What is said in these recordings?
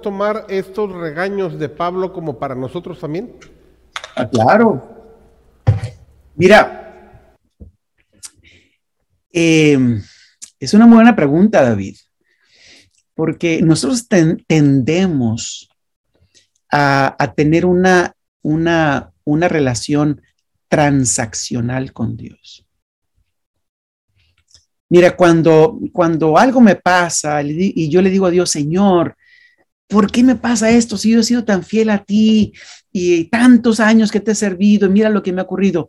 tomar estos regaños de Pablo como para nosotros también? Ah, claro. Mira, em, es una buena pregunta, David, porque nosotros tendemos a, tener una, una, una relación transaccional con Dios. Mira, cuando, cuando algo me pasa y yo le digo a Dios, Señor, ¿por qué me pasa esto si yo he sido tan fiel a ti y tantos años que te he servido mira lo que me ha ocurrido?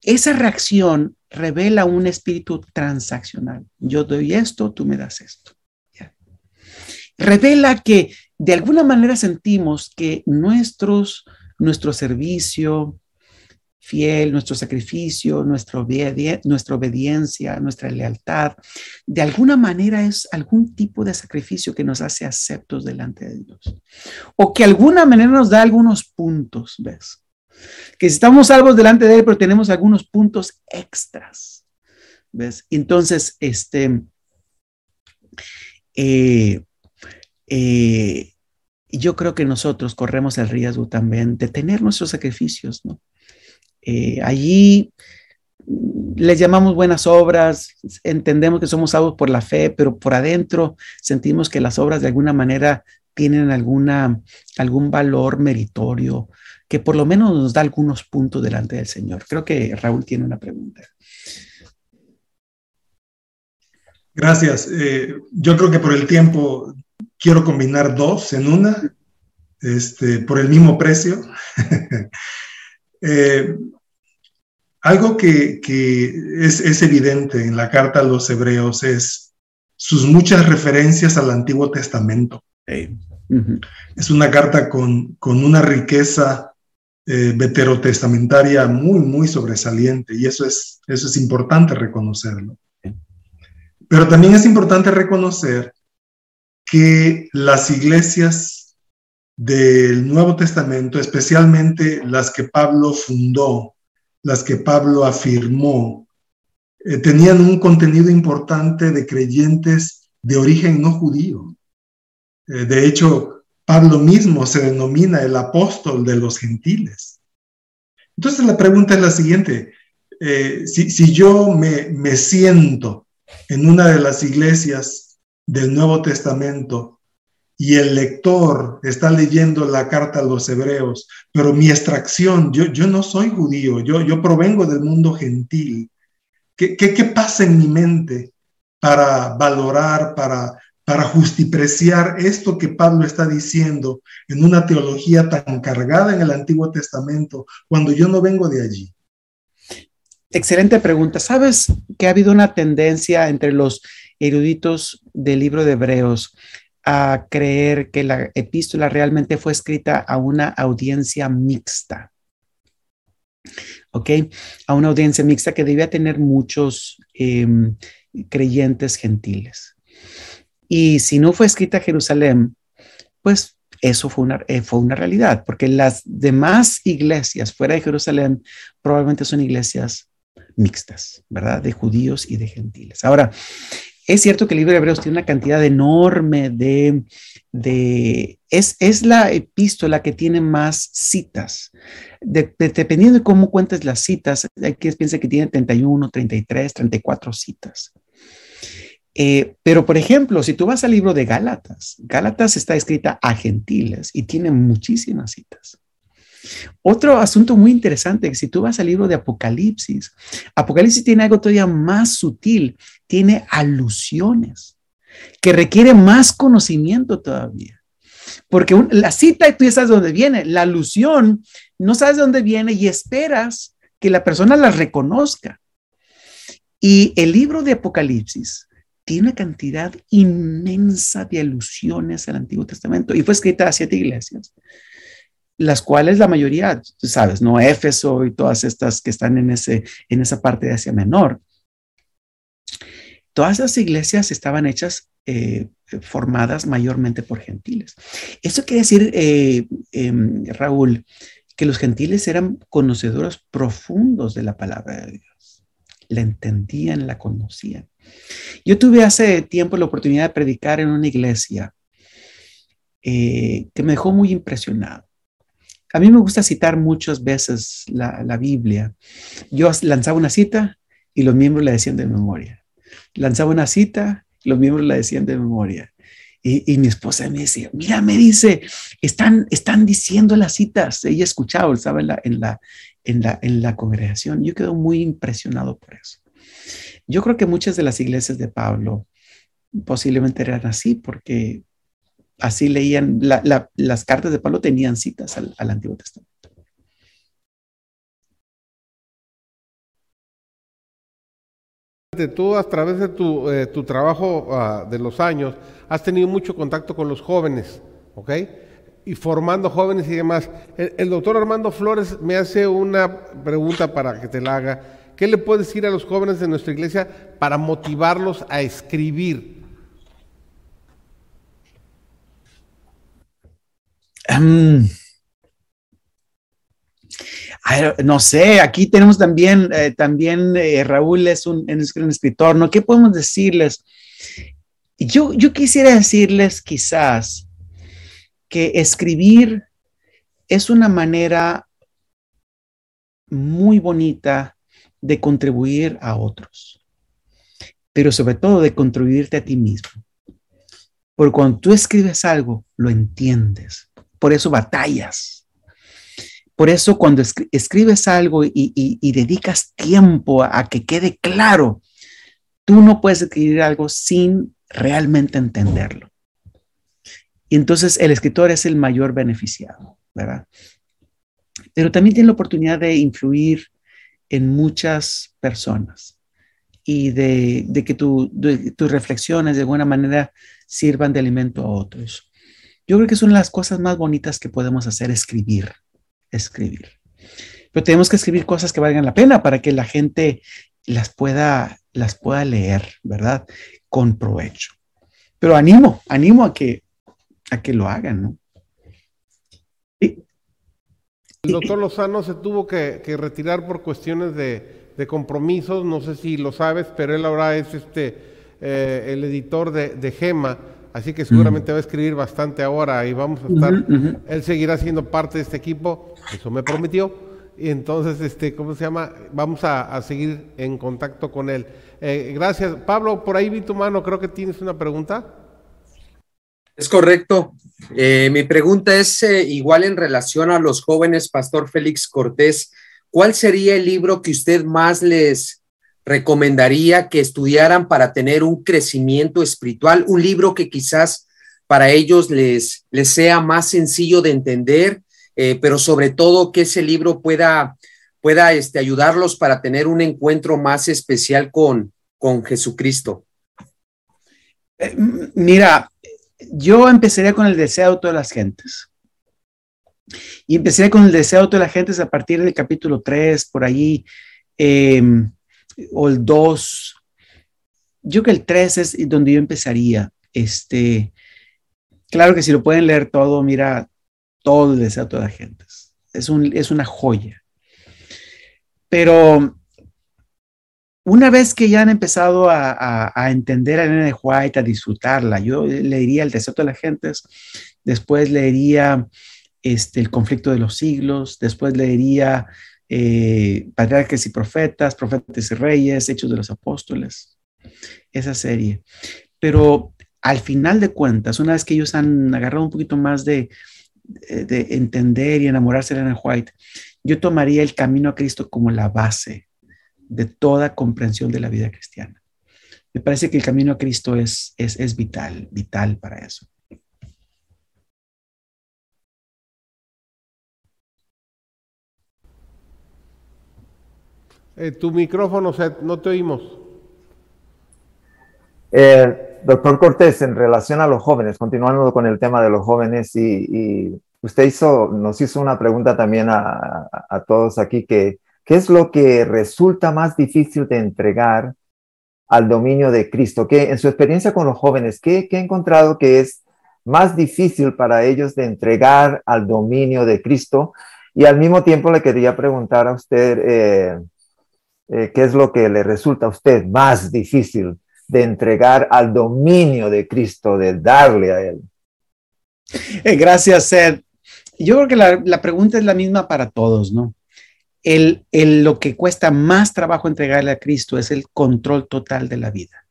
Esa reacción revela un espíritu transaccional. Yo doy esto, tú me das esto. Revela que de alguna manera sentimos que nuestros, nuestro servicio, fiel, nuestro sacrificio, nuestra, obediencia, nuestra lealtad, de alguna manera es algún tipo de sacrificio que nos hace aceptos delante de Dios. O que de alguna manera nos da algunos puntos, ¿ves? Que estamos salvos delante de Él, pero tenemos algunos puntos extras, ¿ves? Entonces, este, eh, eh, yo creo que nosotros corremos el riesgo también de tener nuestros sacrificios, ¿no? Eh, allí les llamamos buenas obras, entendemos que somos salvos por la fe, pero por adentro sentimos que las obras de alguna manera tienen alguna, algún valor meritorio que por lo menos nos da algunos puntos delante del Señor. Creo que Raúl tiene una pregunta. Gracias. Eh, yo creo que por el tiempo quiero combinar dos en una, este, por el mismo precio. Eh, algo que, es, evidente en la carta a los hebreos es sus muchas referencias al Antiguo Testamento. Es una carta con, una riqueza eh, veterotestamentaria muy, muy sobresaliente y eso es, eso es importante reconocerlo. Pero también es importante reconocer que las iglesias del Nuevo Testamento, especialmente las que Pablo fundó, las que Pablo afirmó, eh, tenían un contenido importante de creyentes de origen no judío. Eh, de hecho, Pablo mismo se denomina el apóstol de los gentiles. Entonces la pregunta es la siguiente, eh, si, yo me, me siento en una de las iglesias del Nuevo Testamento y el lector está leyendo la carta a los hebreos, pero mi extracción, yo, yo no soy judío, yo, yo provengo del mundo gentil. ¿Qué, qué, pasa en mi mente para valorar, para, para justipreciar esto que Pablo está diciendo en una teología tan cargada en el Antiguo Testamento cuando yo no vengo de allí? Excelente pregunta. ¿Sabes que ha habido una tendencia entre los eruditos del libro de Hebreos a creer que la epístola realmente fue escrita a una audiencia mixta. ¿Ok? A una audiencia mixta que debía tener muchos em, creyentes gentiles. Y si no fue escrita a Jerusalén, pues eso fue una, eh, fue una realidad, porque las demás iglesias fuera de Jerusalén probablemente son iglesias mixtas, ¿verdad? De judíos y de gentiles. Ahora, es cierto que el libro de Hebreos tiene una cantidad enorme de, de es, es, la epístola que tiene más citas. dependiendo de cómo cuentes las citas, hay quienes que tiene 31, 33, 34 citas. Eh, pero, por ejemplo, si tú vas al libro de Gálatas, Gálatas está escrita a gentiles y tiene muchísimas citas. Otro asunto muy interesante, que si tú vas al libro de Apocalipsis, Apocalipsis tiene algo todavía más sutil, tiene alusiones, que requiere más conocimiento todavía. Porque la cita, tú ya sabes de dónde viene, la alusión, no sabes de dónde viene y esperas que la persona la reconozca. Y el libro de Apocalipsis tiene una cantidad inmensa de alusiones al Antiguo Testamento y fue escrita a siete iglesias las cuales la mayoría, sabes, no Éfeso y todas estas que están en, ese, en esa parte de Asia Menor. Todas las iglesias estaban hechas, eh, formadas mayormente por gentiles. Eso quiere decir, eh, em, Raúl, que los gentiles eran conocedores profundos de la palabra de Dios. La entendían, la conocían. Yo tuve hace tiempo la oportunidad de predicar en una iglesia eh, que me dejó muy impresionado. A mí me gusta citar muchas veces la, la Biblia. Yo lanzaba una cita y los miembros la decían de memoria. Lanzaba una cita y los miembros la decían de memoria. Y, mi esposa me decía, mira, me dice, están, están diciendo las citas. Ella escuchaba, estaba en la, en la, en la, en la congregación. Yo quedo muy impresionado por eso. Yo creo que muchas de las iglesias de Pablo posiblemente eran así, porque así leían, las cartas de Pablo tenían citas al, Antiguo Testamento. Tú a través de tu, eh, trabajo ah, de los años has tenido mucho contacto con los jóvenes, ¿ok? Y formando jóvenes y demás. El, doctor Armando Flores me hace una pregunta para que te la haga. ¿Qué le puedes decir a los jóvenes de nuestra iglesia para motivarlos a escribir? No sé, aquí tenemos también, eh, también eh, Raúl es un, escritor, ¿no? ¿Qué podemos decirles? Yo, yo quisiera decirles quizás que escribir es una manera muy bonita de contribuir a otros, pero sobre todo de contribuirte a ti mismo. Porque cuando tú escribes algo, lo entiendes, por eso batallas. Por eso cuando escribes algo y, dedicas tiempo a, que quede claro, tú no puedes escribir algo sin realmente entenderlo. Y entonces el escritor es el mayor beneficiado, ¿verdad? Pero también tiene la oportunidad de influir en muchas personas y de, que tus reflexiones de alguna manera sirvan de alimento a otros. Yo creo que es una de las cosas más bonitas que podemos hacer, escribir, escribir. Pero tenemos que escribir cosas que valgan la pena para que la gente las pueda, las pueda leer, ¿verdad? Con provecho. Pero animo, animo a que, a que lo hagan, ¿no? el doctor Lozano se tuvo que, retirar por cuestiones de, compromisos, no sé si lo sabes, pero él ahora es este, eh, el editor de, de GEMA así que seguramente va a escribir bastante ahora y vamos a estar, él seguirá siendo parte de este equipo, eso me prometió, y entonces, este, ¿cómo se llama? Vamos a, seguir en contacto con él. Eh, gracias. Pablo, por ahí vi tu mano, creo que tienes una pregunta. Es correcto. Eh, mi pregunta es eh, igual en relación a los jóvenes, Pastor Félix Cortés. ¿Cuál sería el libro que usted más les recomendaría que estudiaran para tener un crecimiento espiritual, un libro que quizás para ellos les, les sea más sencillo de entender, eh, pero sobre todo que ese libro pueda, pueda este, ayudarlos para tener un encuentro más especial con, con Jesucristo. Eh, mira, yo empezaría con el deseo de todas las gentes. Y empezaría con el deseo de todas las gentes a partir del capítulo 3, por allí. Eh, o el 2. Yo que el 3 es donde yo empezaría. Este, claro que si lo pueden leer todo, mira, todo el deseo de toda la gente. Es, un, es una joya. Pero una vez que ya han empezado a, a, entender a Elena de White, a disfrutarla, yo leería El deseo de las gentes, después leería este, El conflicto de los siglos, después leería eh, y Profetas, Profetas y Reyes, Hechos de los Apóstoles, esa serie. Pero al final de cuentas, una vez que ellos han agarrado un poquito más de, de entender y enamorarse de Ellen White, yo tomaría el camino a Cristo como la base de toda comprensión de la vida cristiana. Me parece que el camino a Cristo es, es, es vital, vital para eso. Eh, tu micrófono, no te oímos. Eh, doctor Cortés, en relación a los jóvenes, continuando con el tema de los jóvenes, y, usted hizo, nos hizo una pregunta también a, todos aquí, que ¿qué es lo que resulta más difícil de entregar al dominio de Cristo? ¿Qué, en su experiencia con los jóvenes, ¿qué, ha encontrado que es más difícil para ellos de entregar al dominio de Cristo? Y al mismo tiempo le quería preguntar a usted, eh, eh, qué es lo que le resulta a usted más difícil de entregar al dominio de Cristo, de darle a Él. Eh, gracias, Seth. Yo creo que la, pregunta es la misma para todos, ¿no? El, lo que cuesta más trabajo entregarle a Cristo es el control total de la vida.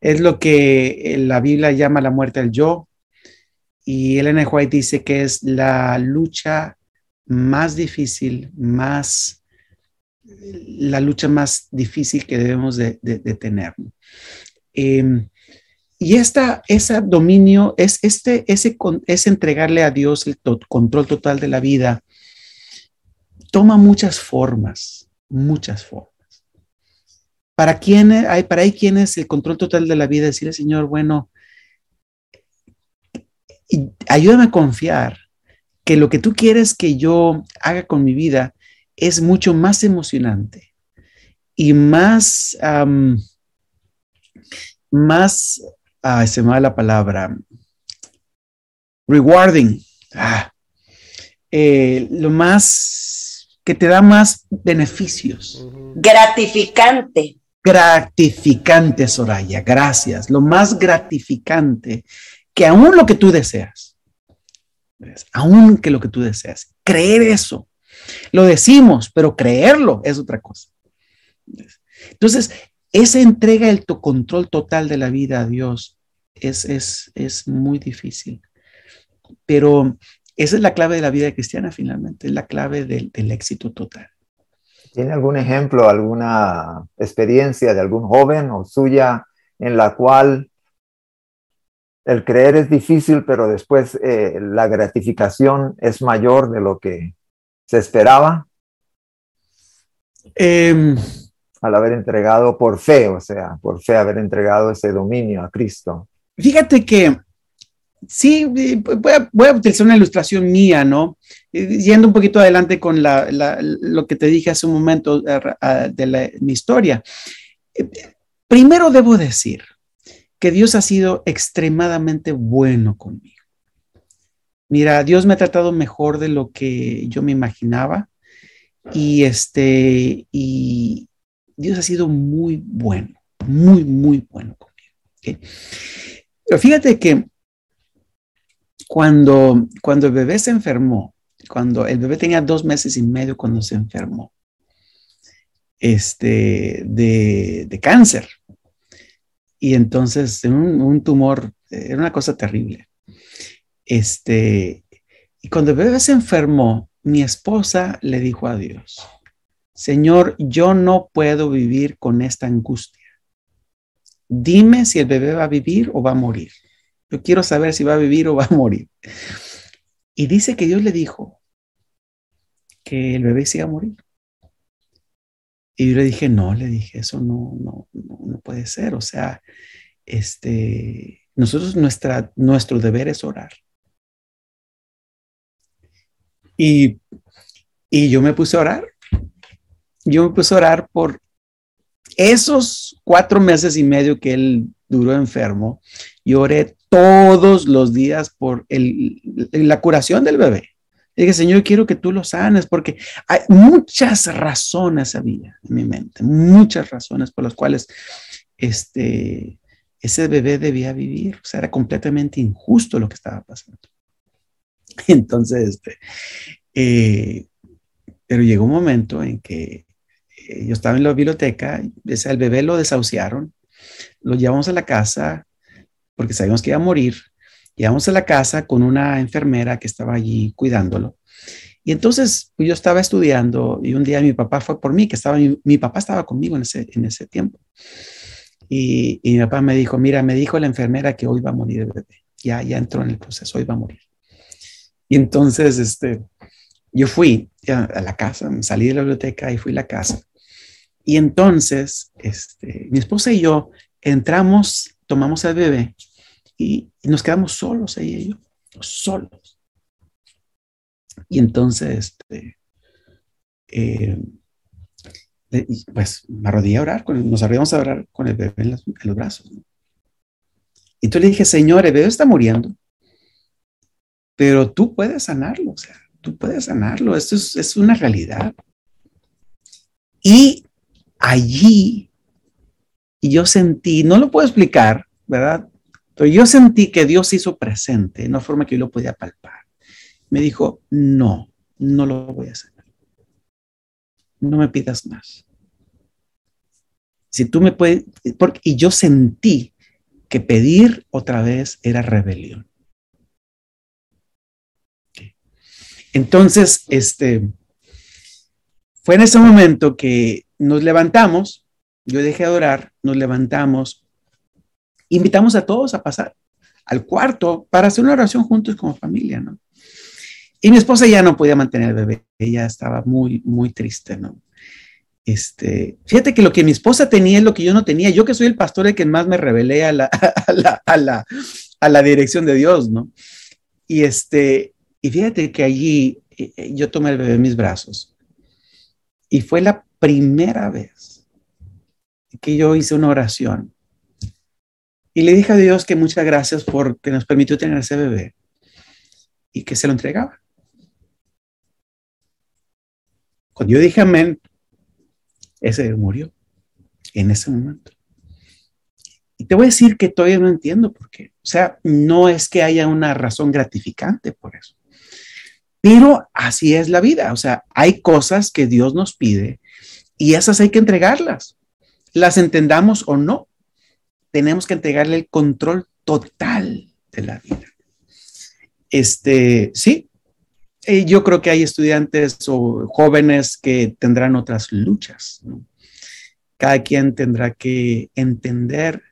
Es lo que la Biblia llama la muerte del yo. Y Elena White dice que es la lucha más difícil, más la lucha más difícil que debemos de, tener. Em, y esta, ese dominio, es, este, ese, es entregarle a Dios el control total de la vida, toma muchas formas, muchas formas. Para quién hay, para ahí quienes el control total de la vida, decirle, Señor, bueno, ayúdame a confiar que lo que tú quieres que yo haga con mi vida es mucho más emocionante y más, más ah, se me va la palabra, rewarding, ah, eh, lo más que te da más beneficios. Gratificante. Gratificante, Soraya, gracias. Lo más gratificante que aún lo que tú deseas, aún que lo que tú deseas, creer eso. Lo decimos, pero creerlo es otra cosa. Entonces, esa entrega el control total de la vida a Dios es, es, es muy difícil. Pero esa es la clave de la vida cristiana finalmente, es la clave del, éxito total. ¿Tiene algún ejemplo, alguna experiencia de algún joven o suya en la cual el creer es difícil, pero después eh, la gratificación es mayor de lo que se esperaba? Eh, al haber entregado por fe, o sea, por fe haber entregado ese dominio a Cristo. Fíjate que sí, voy a, utilizar una ilustración mía, ¿no? Yendo un poquito adelante con lo que te dije hace un momento eh, de mi historia. Primero debo decir que Dios ha sido extremadamente bueno conmigo. Mira, Dios me ha tratado mejor de lo que yo me imaginaba y este y, Dios ha sido muy bueno, muy, muy bueno conmigo. Pero fíjate que cuando, cuando el bebé se enfermó, cuando el bebé tenía dos meses y medio cuando se enfermó, este, de, cáncer. Y entonces un, un, tumor, era una cosa terrible. Este, y cuando el bebé se enfermó, mi esposa le dijo a Dios, Señor, yo no puedo vivir con esta angustia. Dime si el bebé va a vivir o va a morir. Yo quiero saber si va a vivir o va a morir. Y dice que Dios le dijo que el bebé se iba a morir. Y yo le dije, no, le dije, eso no, no, no, puede ser. O sea, este, nosotros, nuestra, nuestro deber es orar. Y, y yo me puse a orar yo me puse a orar por esos cuatro meses y medio que él duró enfermo. Yo oré todos los días por la curación del bebé. Y dije, Señor, quiero que tú lo sanes, porque hay muchas razones había en mi mente, muchas razones por las cuales este, ese bebé debía vivir. O sea, era completamente injusto lo que estaba pasando. Entonces, este, eh, pero llegó un momento en que eh, yo estaba en la biblioteca, el bebé lo desahuciaron, lo llevamos a la casa porque sabíamos que iba a morir. Llevamos a la casa con una enfermera que estaba allí cuidándolo. Y entonces yo estaba estudiando y un día mi papá fue por mí, que estaba, mi, papá estaba conmigo en ese, en ese tiempo. Y, y, mi papá me dijo, mira, me dijo la enfermera que hoy va a morir el bebé. Ya, ya entró en el proceso, hoy va a morir. Y entonces, este, yo fui a la casa, salí de la biblioteca y fui a la casa. Y entonces, este, mi esposa y yo entramos, tomamos al bebé y, nos quedamos solos, ella y yo, solos. Y entonces, este, eh, pues me arrodillé a orar, nos arrodillamos a orar con el bebé en los, brazos. Y tú le dije, Señor, el bebé está muriendo, pero tú puedes sanarlo, o sea, tú puedes sanarlo, esto es, es una realidad. Y allí yo sentí, no lo puedo explicar, ¿verdad? Entonces yo sentí que Dios hizo presente, de una forma que yo lo podía palpar. Me dijo, no, no lo voy a hacer. No me pidas más. Si tú me puedes, porque, y yo sentí que pedir otra vez era rebelión. Entonces, este, fue en ese momento que nos levantamos, yo dejé de orar, nos levantamos, invitamos a todos a pasar al cuarto para hacer una oración juntos como familia, ¿no? Y mi esposa ya no podía mantener el bebé, ella estaba muy, muy triste, ¿no? Este, fíjate que lo que mi esposa tenía es lo que yo no tenía. Yo que soy el pastor el que más me revelé a la, a la, a la, a la dirección de Dios, ¿no? Y este, y fíjate que allí eh, eh, yo tomé el bebé en mis brazos. Y fue la primera vez que yo hice una oración. Y le dije a Dios que muchas gracias porque nos permitió tener ese bebé y que se lo entregaba. Cuando yo dije amén, ese murió en ese momento. Y te voy a decir que todavía no entiendo por qué. O sea, no es que haya una razón gratificante por eso. Pero así es la vida. O sea, hay cosas que Dios nos pide y esas hay que entregarlas. Las entendamos o no. Tenemos que entregarle el control total de la vida. Este, sí, eh, yo creo que hay estudiantes o jóvenes que tendrán otras luchas. Cada quien tendrá que entender,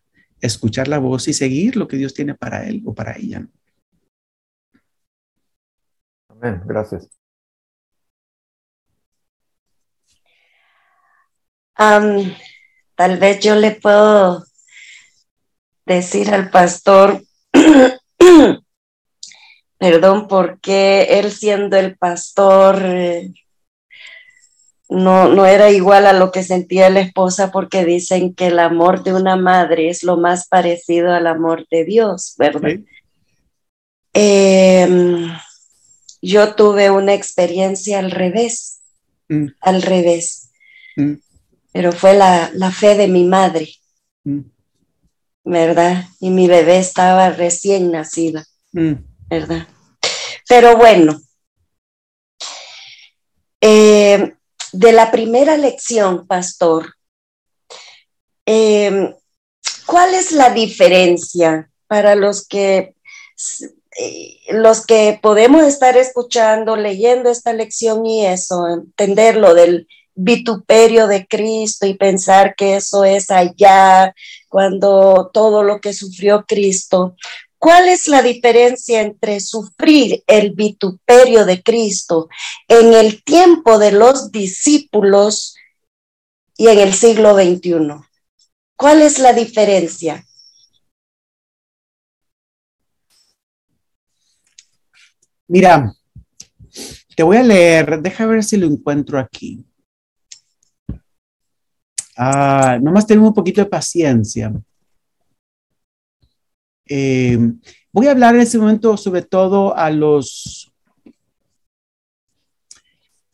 escuchar la voz y seguir lo que Dios tiene para él o para ella. Amén, gracias. tal vez yo le puedo decir al pastor perdón, porque él siendo el pastor eh, no, no era igual a lo que sentía la esposa porque dicen que el amor de una madre es lo más parecido al amor de Dios, ¿verdad? Em, yo tuve una experiencia al revés, mm. al revés, mm. pero fue la, fe de mi madre, mm. ¿verdad? Y mi bebé estaba recién nacida. ¿verdad? Pero bueno, eh, de la primera lección, pastor, eh, ¿cuál es la diferencia para los que los que podemos estar escuchando, leyendo esta lección y eso, entender lo del vituperio de Cristo y pensar que eso es allá, cuando todo lo que sufrió Cristo, ¿Cuál es la diferencia entre sufrir el vituperio de Cristo en el tiempo de los discípulos y en el siglo XXI? ¿Cuál es la diferencia? Mira, te voy a leer, deja ver si lo encuentro aquí. Ah, nomás tengo un poquito de paciencia. Eh, voy a hablar en este momento sobre todo a los...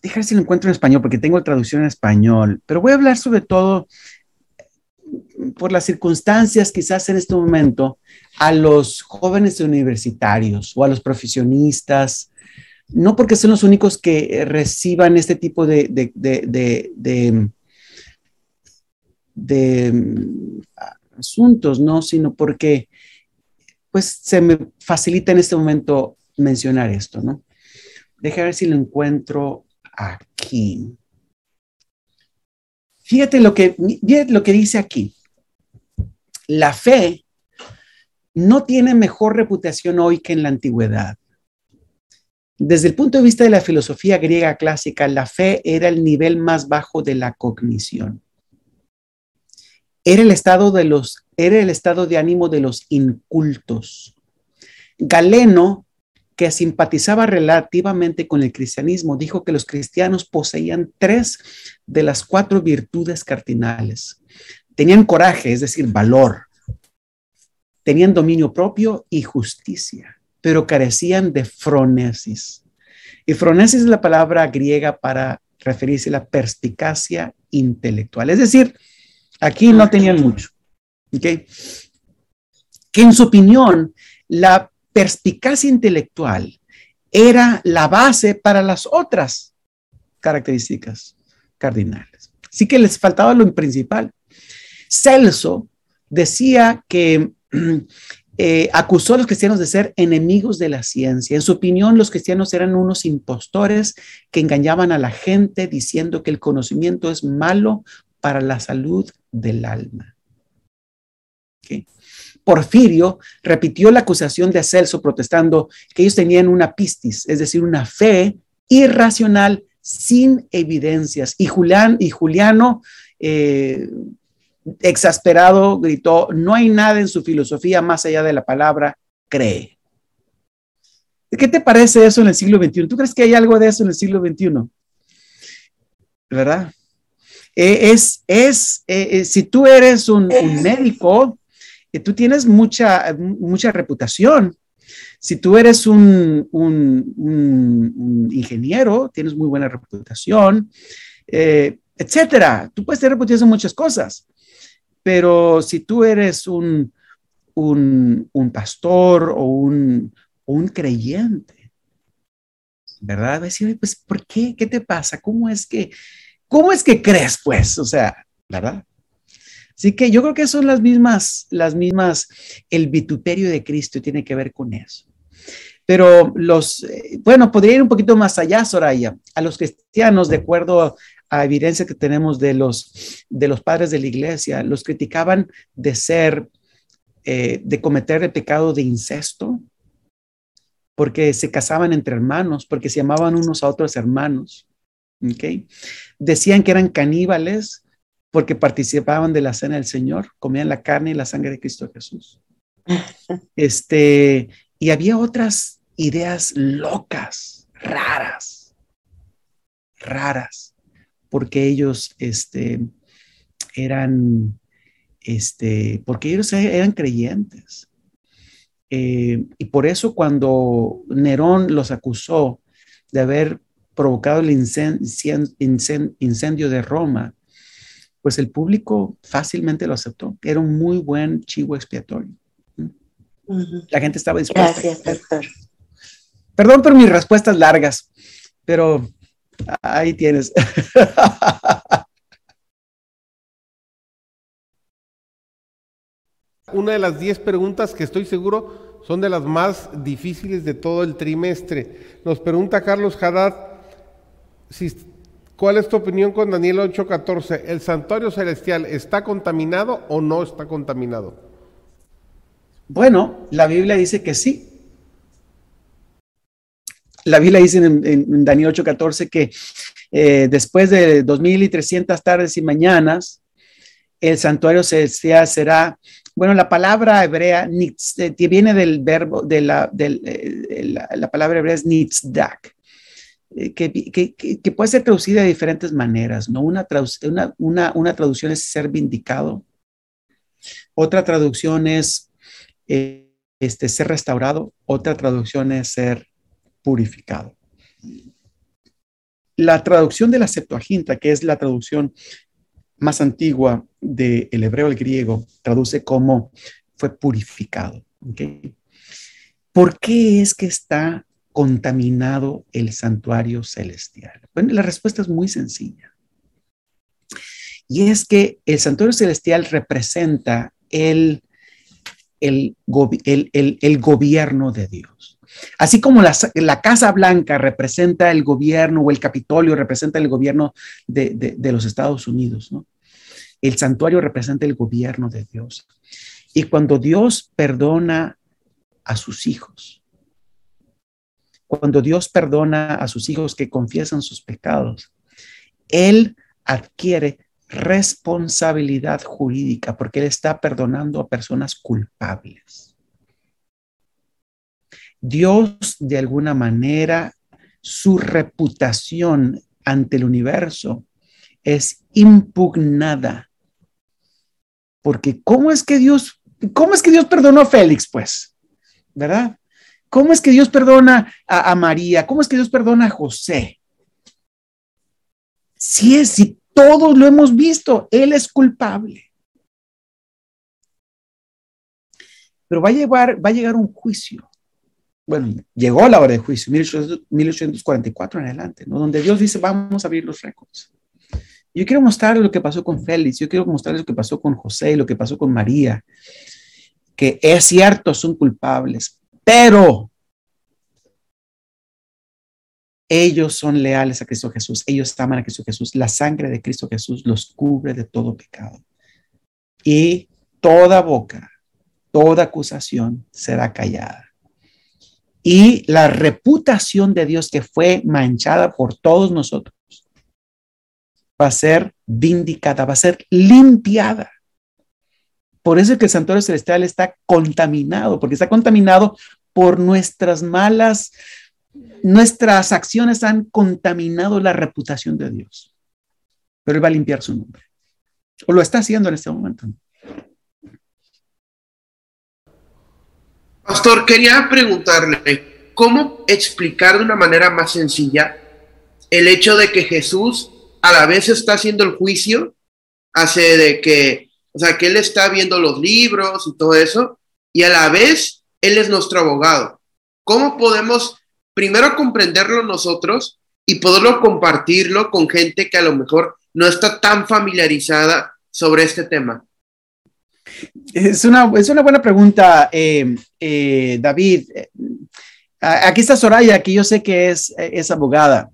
Déjame si lo encuentro en español porque tengo la traducción en español, pero voy a hablar sobre todo por las circunstancias quizás en este momento a los jóvenes universitarios o a los profesionistas, no porque son los únicos que reciban este tipo de, de, de, de asuntos, ¿no? Sino porque pues se me facilita en este momento mencionar esto, ¿no? Deja ver si lo encuentro aquí. Fíjate lo que, lo que dice aquí. La fe no tiene mejor reputación hoy que en la antigüedad. Desde el punto de vista de la filosofía griega clásica, la fe era el nivel más bajo de la cognición. Era el estado de los era el estado de ánimo de los incultos. Galeno, que simpatizaba relativamente con el cristianismo, dijo que los cristianos poseían tres de las cuatro virtudes cardinales. Tenían coraje, es decir, valor. Tenían dominio propio y justicia, pero carecían de fronesis. Y fronesis es la palabra griega para referirse a la perspicacia intelectual. Es decir, aquí no tenían mucho. ¿Qué que en su opinión la perspicacia intelectual era la base para las otras características cardinales. Así que les faltaba lo principal. Celso decía que eh, acusó a los cristianos de ser enemigos de la ciencia. En su opinión, los cristianos eran unos impostores que engañaban a la gente diciendo que el conocimiento es malo para la salud del alma. Porfirio repitió la acusación de Celso protestando que ellos tenían una pistis, es decir, una fe irracional sin evidencias. Y, Julián, y Juliano, eh, exasperado, gritó, no hay nada en su filosofía más allá de la palabra cree. ¿Qué te parece eso en el siglo XXI? ¿Tú crees que hay algo de eso en el siglo XXI? ¿Verdad? Eh, es, es eh, si tú eres un médico, tú tienes mucha, mucha reputación. Si tú eres un, ingeniero, tienes muy buena reputación, eh, etcétera. Tú puedes tener reputación en muchas cosas, pero si tú eres un, un, pastor o un, un creyente, ¿verdad? Va decir, pues, ¿por qué? ¿Qué te pasa? ¿Cómo es que, cómo es que crees, pues? O sea, ¿verdad? Así que yo creo que son las mismas, las mismas, el vituperio de Cristo tiene que ver con eso. Pero los, eh, bueno, podría ir un poquito más allá, Soraya, a los cristianos, de acuerdo a evidencia que tenemos de los, de los padres de la iglesia, los criticaban de ser, eh, de cometer el pecado de incesto, porque se casaban entre hermanos, porque se llamaban unos a otros hermanos. ¿okay? Decían que eran caníbales porque participaban de la cena del Señor, comían la carne y la sangre de Cristo Jesús. Este, y había otras ideas locas, raras, raras, porque ellos este, eran, este, porque ellos eran creyentes. Eh, y por eso cuando Nerón los acusó de haber provocado el incendio de Roma, pues el público fácilmente lo aceptó. Era un muy buen chivo expiatorio. La gente estaba dispuesta. Gracias, doctor. Perdón por mis respuestas largas, pero ahí tienes. Una de las diez preguntas que estoy seguro son de las más difíciles de todo el trimestre. Nos pregunta Carlos Haddad si ¿Cuál es tu opinión con Daniel 8:14? ¿El santuario celestial está contaminado o no está contaminado? Bueno, la Biblia dice que sí. La Biblia dice en, Daniel 8:14 que eh, después de 2300 tardes y mañanas, el santuario celestial será, bueno, la palabra hebrea eh, viene del verbo, de la, eh, la, la palabra hebrea es nitzdak eh, que, puede ser traducida de diferentes maneras, ¿no? Una, una, traducción es ser vindicado, otra traducción es eh, este, ser restaurado, otra traducción es ser purificado. La traducción de la Septuaginta, que es la traducción más antigua del hebreo al griego, traduce como fue purificado. ¿Por qué es que está contaminado el santuario celestial? Bueno, la respuesta es muy sencilla. Y es que el santuario celestial representa el, el, gobierno de Dios. Así como la, la, Casa Blanca representa el gobierno o el Capitolio representa el gobierno de, de, los Estados Unidos. El santuario representa el gobierno de Dios. Y cuando Dios perdona a sus hijos, cuando Dios perdona a sus hijos que confiesan sus pecados, Él adquiere responsabilidad jurídica porque Él está perdonando a personas culpables. Dios, de alguna manera, su reputación ante el universo es impugnada. Porque ¿cómo es que Dios, cómo es que Dios perdonó a Félix, pues? ¿Verdad? ¿Cómo es que Dios perdona a, María? ¿Cómo es que Dios perdona a José? Si es, si todos lo hemos visto, Él es culpable. pero va a, llevar, va a llegar un juicio. Bueno, llegó la hora de juicio, 1844 en adelante, donde Dios dice, vamos a abrir los récords. Yo quiero mostrarles lo que pasó con Félix, yo quiero mostrarles lo que pasó con José, lo que pasó con María, que es cierto, son culpables, pero ellos son leales a Cristo Jesús, ellos aman a Cristo Jesús, la sangre de Cristo Jesús los cubre de todo pecado. Y toda boca, toda acusación será callada. Y la reputación de Dios que fue manchada por todos nosotros va a ser vindicada, va a ser limpiada. Por eso es que el santuario celestial está contaminado, porque está contaminado por nuestras malas nuestras acciones han contaminado la reputación de Dios, pero Él va a limpiar su nombre. O lo está haciendo en este momento. Pastor, quería preguntarle, ¿cómo explicar de una manera más sencilla el hecho de que Jesús a la vez está haciendo el juicio, hace de que, o sea, que Él está viendo los libros y todo eso, y a la vez Él es nuestro abogado? ¿Cómo podemos primero comprenderlo nosotros y poderlo compartirlo con gente que a lo mejor no está tan familiarizada sobre este tema? Es una, es una buena pregunta, eh, eh, David. Aquí está Soraya, que yo sé que es, es abogada,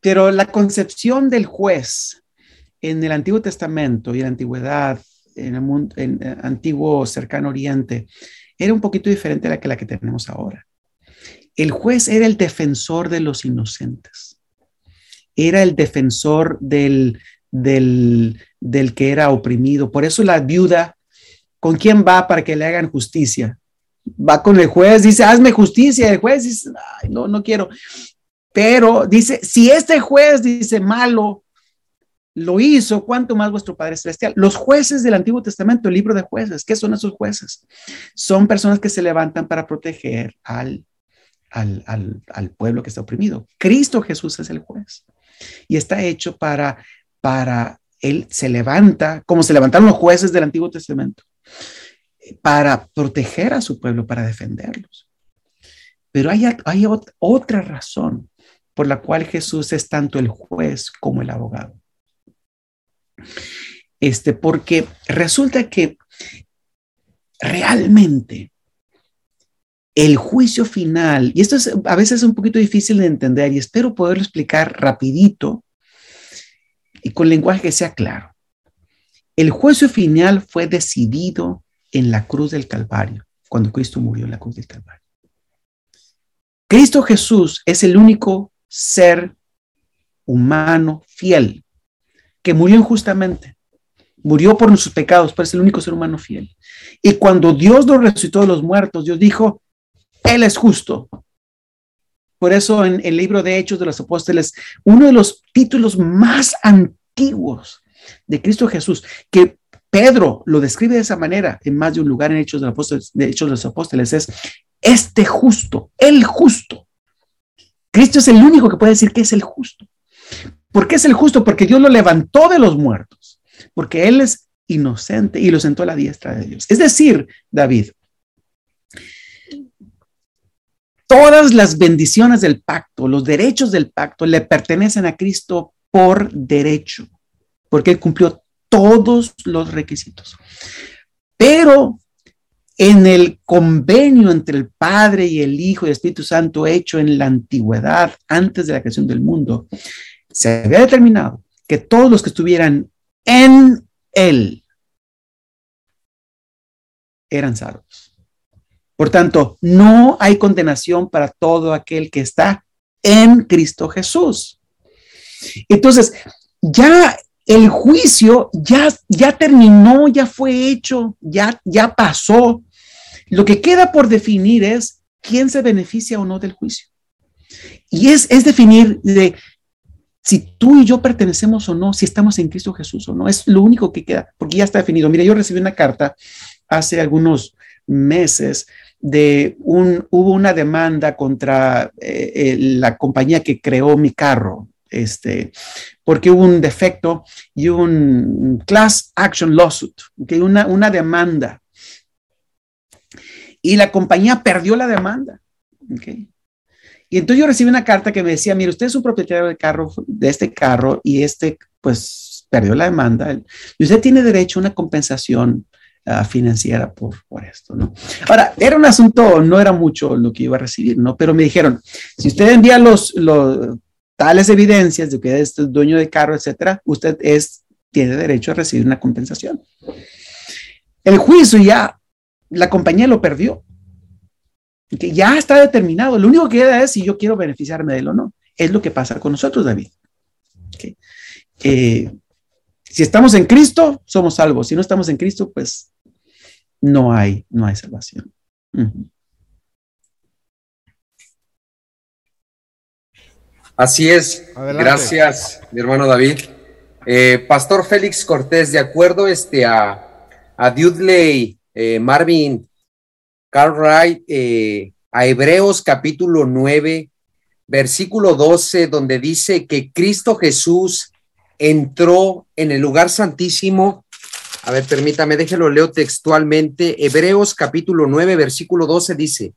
pero la concepción del juez en el Antiguo Testamento y en la antigüedad, en el, mundo, en antiguo cercano oriente, era un poquito diferente a la que la que tenemos ahora. El juez era el defensor de los inocentes. Era el defensor del, del, del que era oprimido. Por eso la viuda, ¿con quién va para que le hagan justicia? Va con el juez, dice, hazme justicia. El juez dice, Ay, no, no quiero. Pero dice, si este juez dice malo, lo hizo, ¿cuánto más vuestro Padre Celestial? Los jueces del Antiguo Testamento, el libro de jueces, ¿qué son esos jueces? Son personas que se levantan para proteger al al, pueblo que está oprimido. Cristo Jesús es el juez y está hecho para, para, él se levanta, como se levantaron los jueces del Antiguo Testamento, para proteger a su pueblo, para defenderlos. Pero hay, otra razón por la cual Jesús es tanto el juez como el abogado. Este, porque resulta que realmente el juicio final, y esto es a veces un poquito difícil de entender y espero poderlo explicar rapidito y con lenguaje que sea claro. El juicio final fue decidido en la cruz del Calvario, cuando Cristo murió en la cruz del Calvario. Cristo Jesús es el único ser humano fiel que murió injustamente. Murió por nuestros pecados, pero es el único ser humano fiel. Y cuando Dios lo resucitó de los muertos, Dios dijo, él es justo. Por eso en el libro de Hechos de los Apóstoles, uno de los títulos más antiguos de Cristo Jesús, que Pedro lo describe de esa manera en más de un lugar en Hechos de los Apóstoles, Hechos de los Apóstoles es este justo, el justo. Cristo es el único que puede decir que es el justo. ¿Por qué es el justo? Porque Dios lo levantó de los muertos, porque Él es inocente y lo sentó a la diestra de Dios. Es decir, David, Todas las bendiciones del pacto, los derechos del pacto le pertenecen a Cristo por derecho, porque Él cumplió todos los requisitos. Pero en el convenio entre el Padre y el Hijo y el Espíritu Santo hecho en la antigüedad, antes de la creación del mundo, se había determinado que todos los que estuvieran en Él eran salvos. Por tanto, no hay condenación para todo aquel que está en Cristo Jesús. Entonces, ya el juicio ya, ya terminó, ya fue hecho, ya, ya pasó. Lo que queda por definir es quién se beneficia o no del juicio. Y es, es definir de si tú y yo pertenecemos o no, si estamos en Cristo Jesús o no. Es lo único que queda, porque ya está definido. Mira, yo recibí una carta hace algunos meses de un, hubo una demanda contra eh, la compañía que creó mi carro, este, porque hubo un defecto y un class action lawsuit, que una, una demanda. y la compañía perdió la demanda. ¿okay? Y entonces yo recibí una carta que me decía, mire, usted es un propietario de, carro, de este carro y este, pues, perdió la demanda y usted tiene derecho a una compensación uh, financiera por, por esto, ¿no? Ahora, era un asunto, no era mucho lo que iba a recibir, ¿no? Pero me dijeron, si usted envía los, los tales evidencias de que es dueño del carro, etcétera, usted es, tiene derecho a recibir una compensación. El juicio ya, la compañía lo perdió. Que ya está determinado. Lo único que queda es si yo quiero beneficiarme de él o no. Es lo que pasa con nosotros, David. Eh, si estamos en Cristo, somos salvos. Si no estamos en Cristo, pues no hay, no hay salvación. Así es. Gracias, mi hermano David. Eh, Pastor Félix Cortés, de acuerdo este, a, a Dudley, eh, Marvin Cartwright, eh, a Hebreos capítulo 9, versículo 12, donde dice que Cristo Jesús entró en el lugar santísimo. A ver, permítame, déjelo leo textualmente. Hebreos capítulo 9, versículo 12 dice,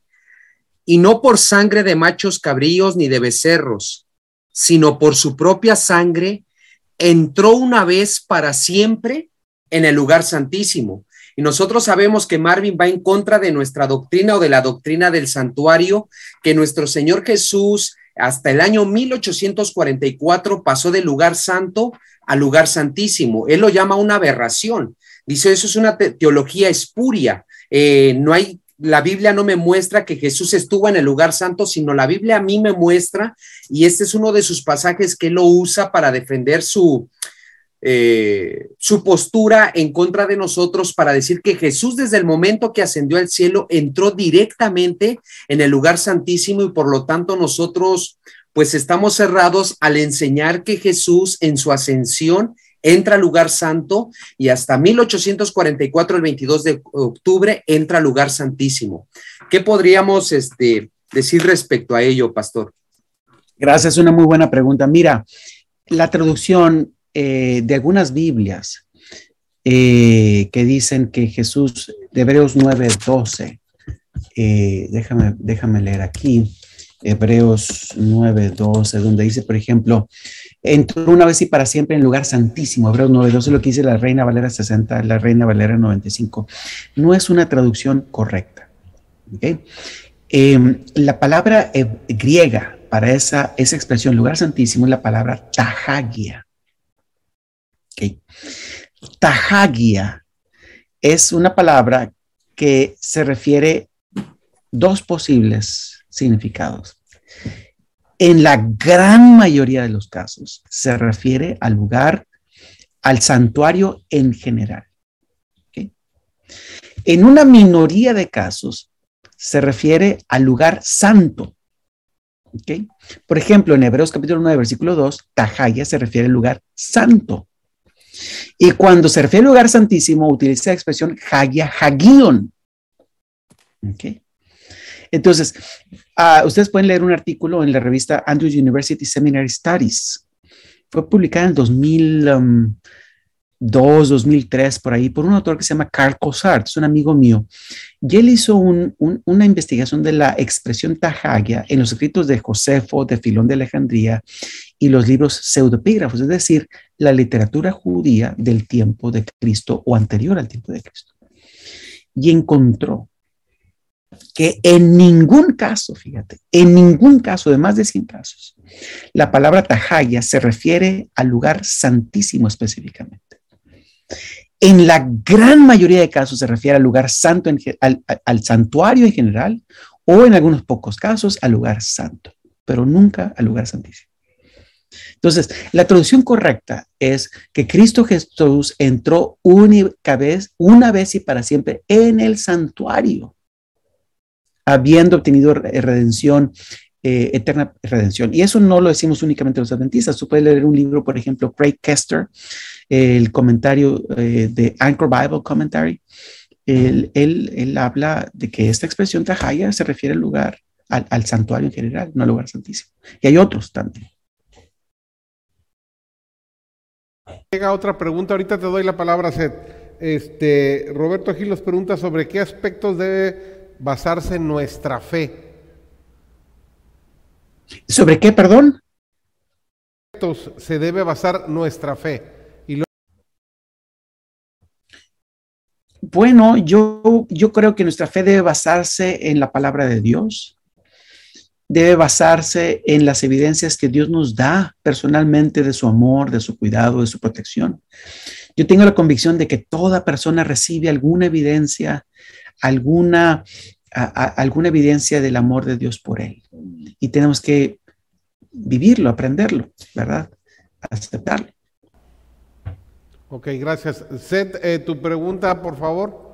y no por sangre de machos cabríos ni de becerros, sino por su propia sangre, entró una vez para siempre en el lugar santísimo. Y nosotros sabemos que Marvin va en contra de nuestra doctrina o de la doctrina del santuario, que nuestro Señor Jesús hasta el año 1844 pasó del lugar santo al lugar santísimo. Él lo llama una aberración. Dice, eso es una teología espuria. Eh, no hay la Biblia no me muestra que Jesús estuvo en el lugar santo, sino la Biblia a mí me muestra, y este es uno de sus pasajes que lo usa para defender su, eh, su postura en contra de nosotros, para decir que Jesús desde el momento que ascendió al cielo entró directamente en el lugar santísimo y por lo tanto nosotros pues estamos cerrados al enseñar que Jesús en su ascensión entra lugar santo y hasta 1844, el 22 de octubre, entra lugar santísimo. ¿Qué podríamos este, decir respecto a ello, pastor? Gracias, una muy buena pregunta. Mira, la traducción eh, de algunas Biblias eh, que dicen que Jesús, de Hebreos 9, 12, eh, déjame, déjame leer aquí, Hebreos 9, 12, donde dice, por ejemplo, entró una vez y para siempre en lugar santísimo. Hebreos 9, 12, lo que dice la Reina Valera 60, la Reina Valera 95. No es una traducción correcta. Em, la palabra griega para esa, esa expresión, lugar santísimo, es la palabra tahagia. Tahagia es una palabra que se refiere dos posibles significados. En la gran mayoría de los casos se refiere al lugar, al santuario en general. En una minoría de casos se refiere al lugar santo. Por ejemplo, en Hebreos capítulo 9, versículo 2, Tajaya se refiere al lugar santo. Y cuando se refiere al lugar santísimo, utiliza la expresión Hagia Hagion. Entonces, uh, ustedes pueden leer un artículo en la revista Andrews University Seminary Studies. Fue publicada en 2002, 2003, um, por ahí, por un autor que se llama Carl Cosart, es un amigo mío. Y él hizo un, un, una investigación de la expresión tahagia en los escritos de Josefo, de Filón de Alejandría y los libros pseudopígrafos, es decir, la literatura judía del tiempo de Cristo o anterior al tiempo de Cristo. Y encontró que en ningún caso, fíjate, en ningún caso de más de 100 casos, la palabra tajaya se refiere al lugar santísimo específicamente. En la gran mayoría de casos se refiere al lugar santo, al, al santuario en general, o en algunos pocos casos al lugar santo, pero nunca al lugar santísimo. Entonces, la traducción correcta es que Cristo Jesús entró única vez, una vez y para siempre en el santuario habiendo obtenido redención, eh, eterna redención. Y eso no lo decimos únicamente los adventistas. Tú puedes leer un libro, por ejemplo, Craig Kester, el comentario eh, de Anchor Bible Commentary. Él, él, habla de que esta expresión tajaya se refiere al lugar, al, santuario en general, no al lugar santísimo. Y hay otros también. Llega otra pregunta, ahorita te doy la palabra, Seth. Este, Roberto Gil nos pregunta sobre qué aspectos debe basarse nuestra fe. ¿Sobre qué, perdón? Se debe basar nuestra fe. Y Bueno, yo, yo creo que nuestra fe debe basarse en la palabra de Dios, debe basarse en las evidencias que Dios nos da personalmente de su amor, de su cuidado, de su protección. Yo tengo la convicción de que toda persona recibe alguna evidencia, alguna, alguna evidencia del amor de Dios por él. Y tenemos que vivirlo, aprenderlo, ¿verdad? Aceptarlo. Ok, gracias. Seth, eh, tu pregunta, por favor.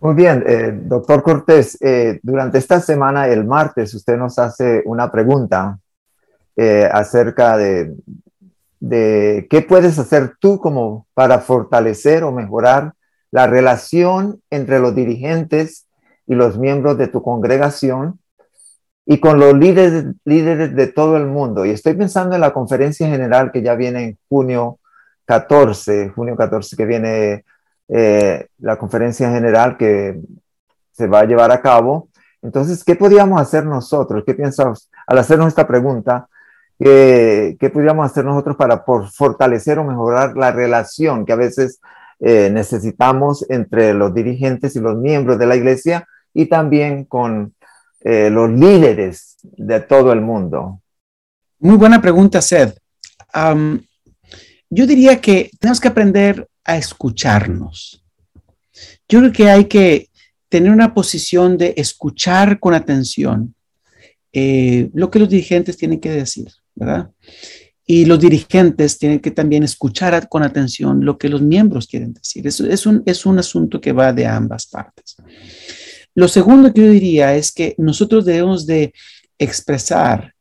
Muy bien, eh, doctor Cortés, eh, durante esta semana, el martes, usted nos hace una pregunta acerca de, de qué puedes hacer tú como para fortalecer o mejorar la relación entre los dirigentes y los miembros de tu congregación y con los líderes, líderes de todo el mundo. Y estoy pensando en la conferencia general que ya viene en junio 14, junio 14 que viene eh, la conferencia general que se va a llevar a cabo. Entonces, ¿qué podríamos hacer nosotros? ¿Qué piensas al hacernos esta pregunta? ¿Qué, qué podríamos hacer nosotros para fortalecer o mejorar la relación que a veces eh, necesitamos entre los dirigentes y los miembros de la iglesia y también con eh, los líderes de todo el mundo? Muy buena pregunta, Seth. yo diría que tenemos que aprender a escucharnos. Yo creo que hay que tener una posición de escuchar con atención eh, lo que los dirigentes tienen que decir, ¿verdad? Y los dirigentes tienen que también escuchar con atención lo que los miembros quieren decir. Es, es, un, es un asunto que va de ambas partes. Lo segundo que yo diría es que nosotros debemos de expresar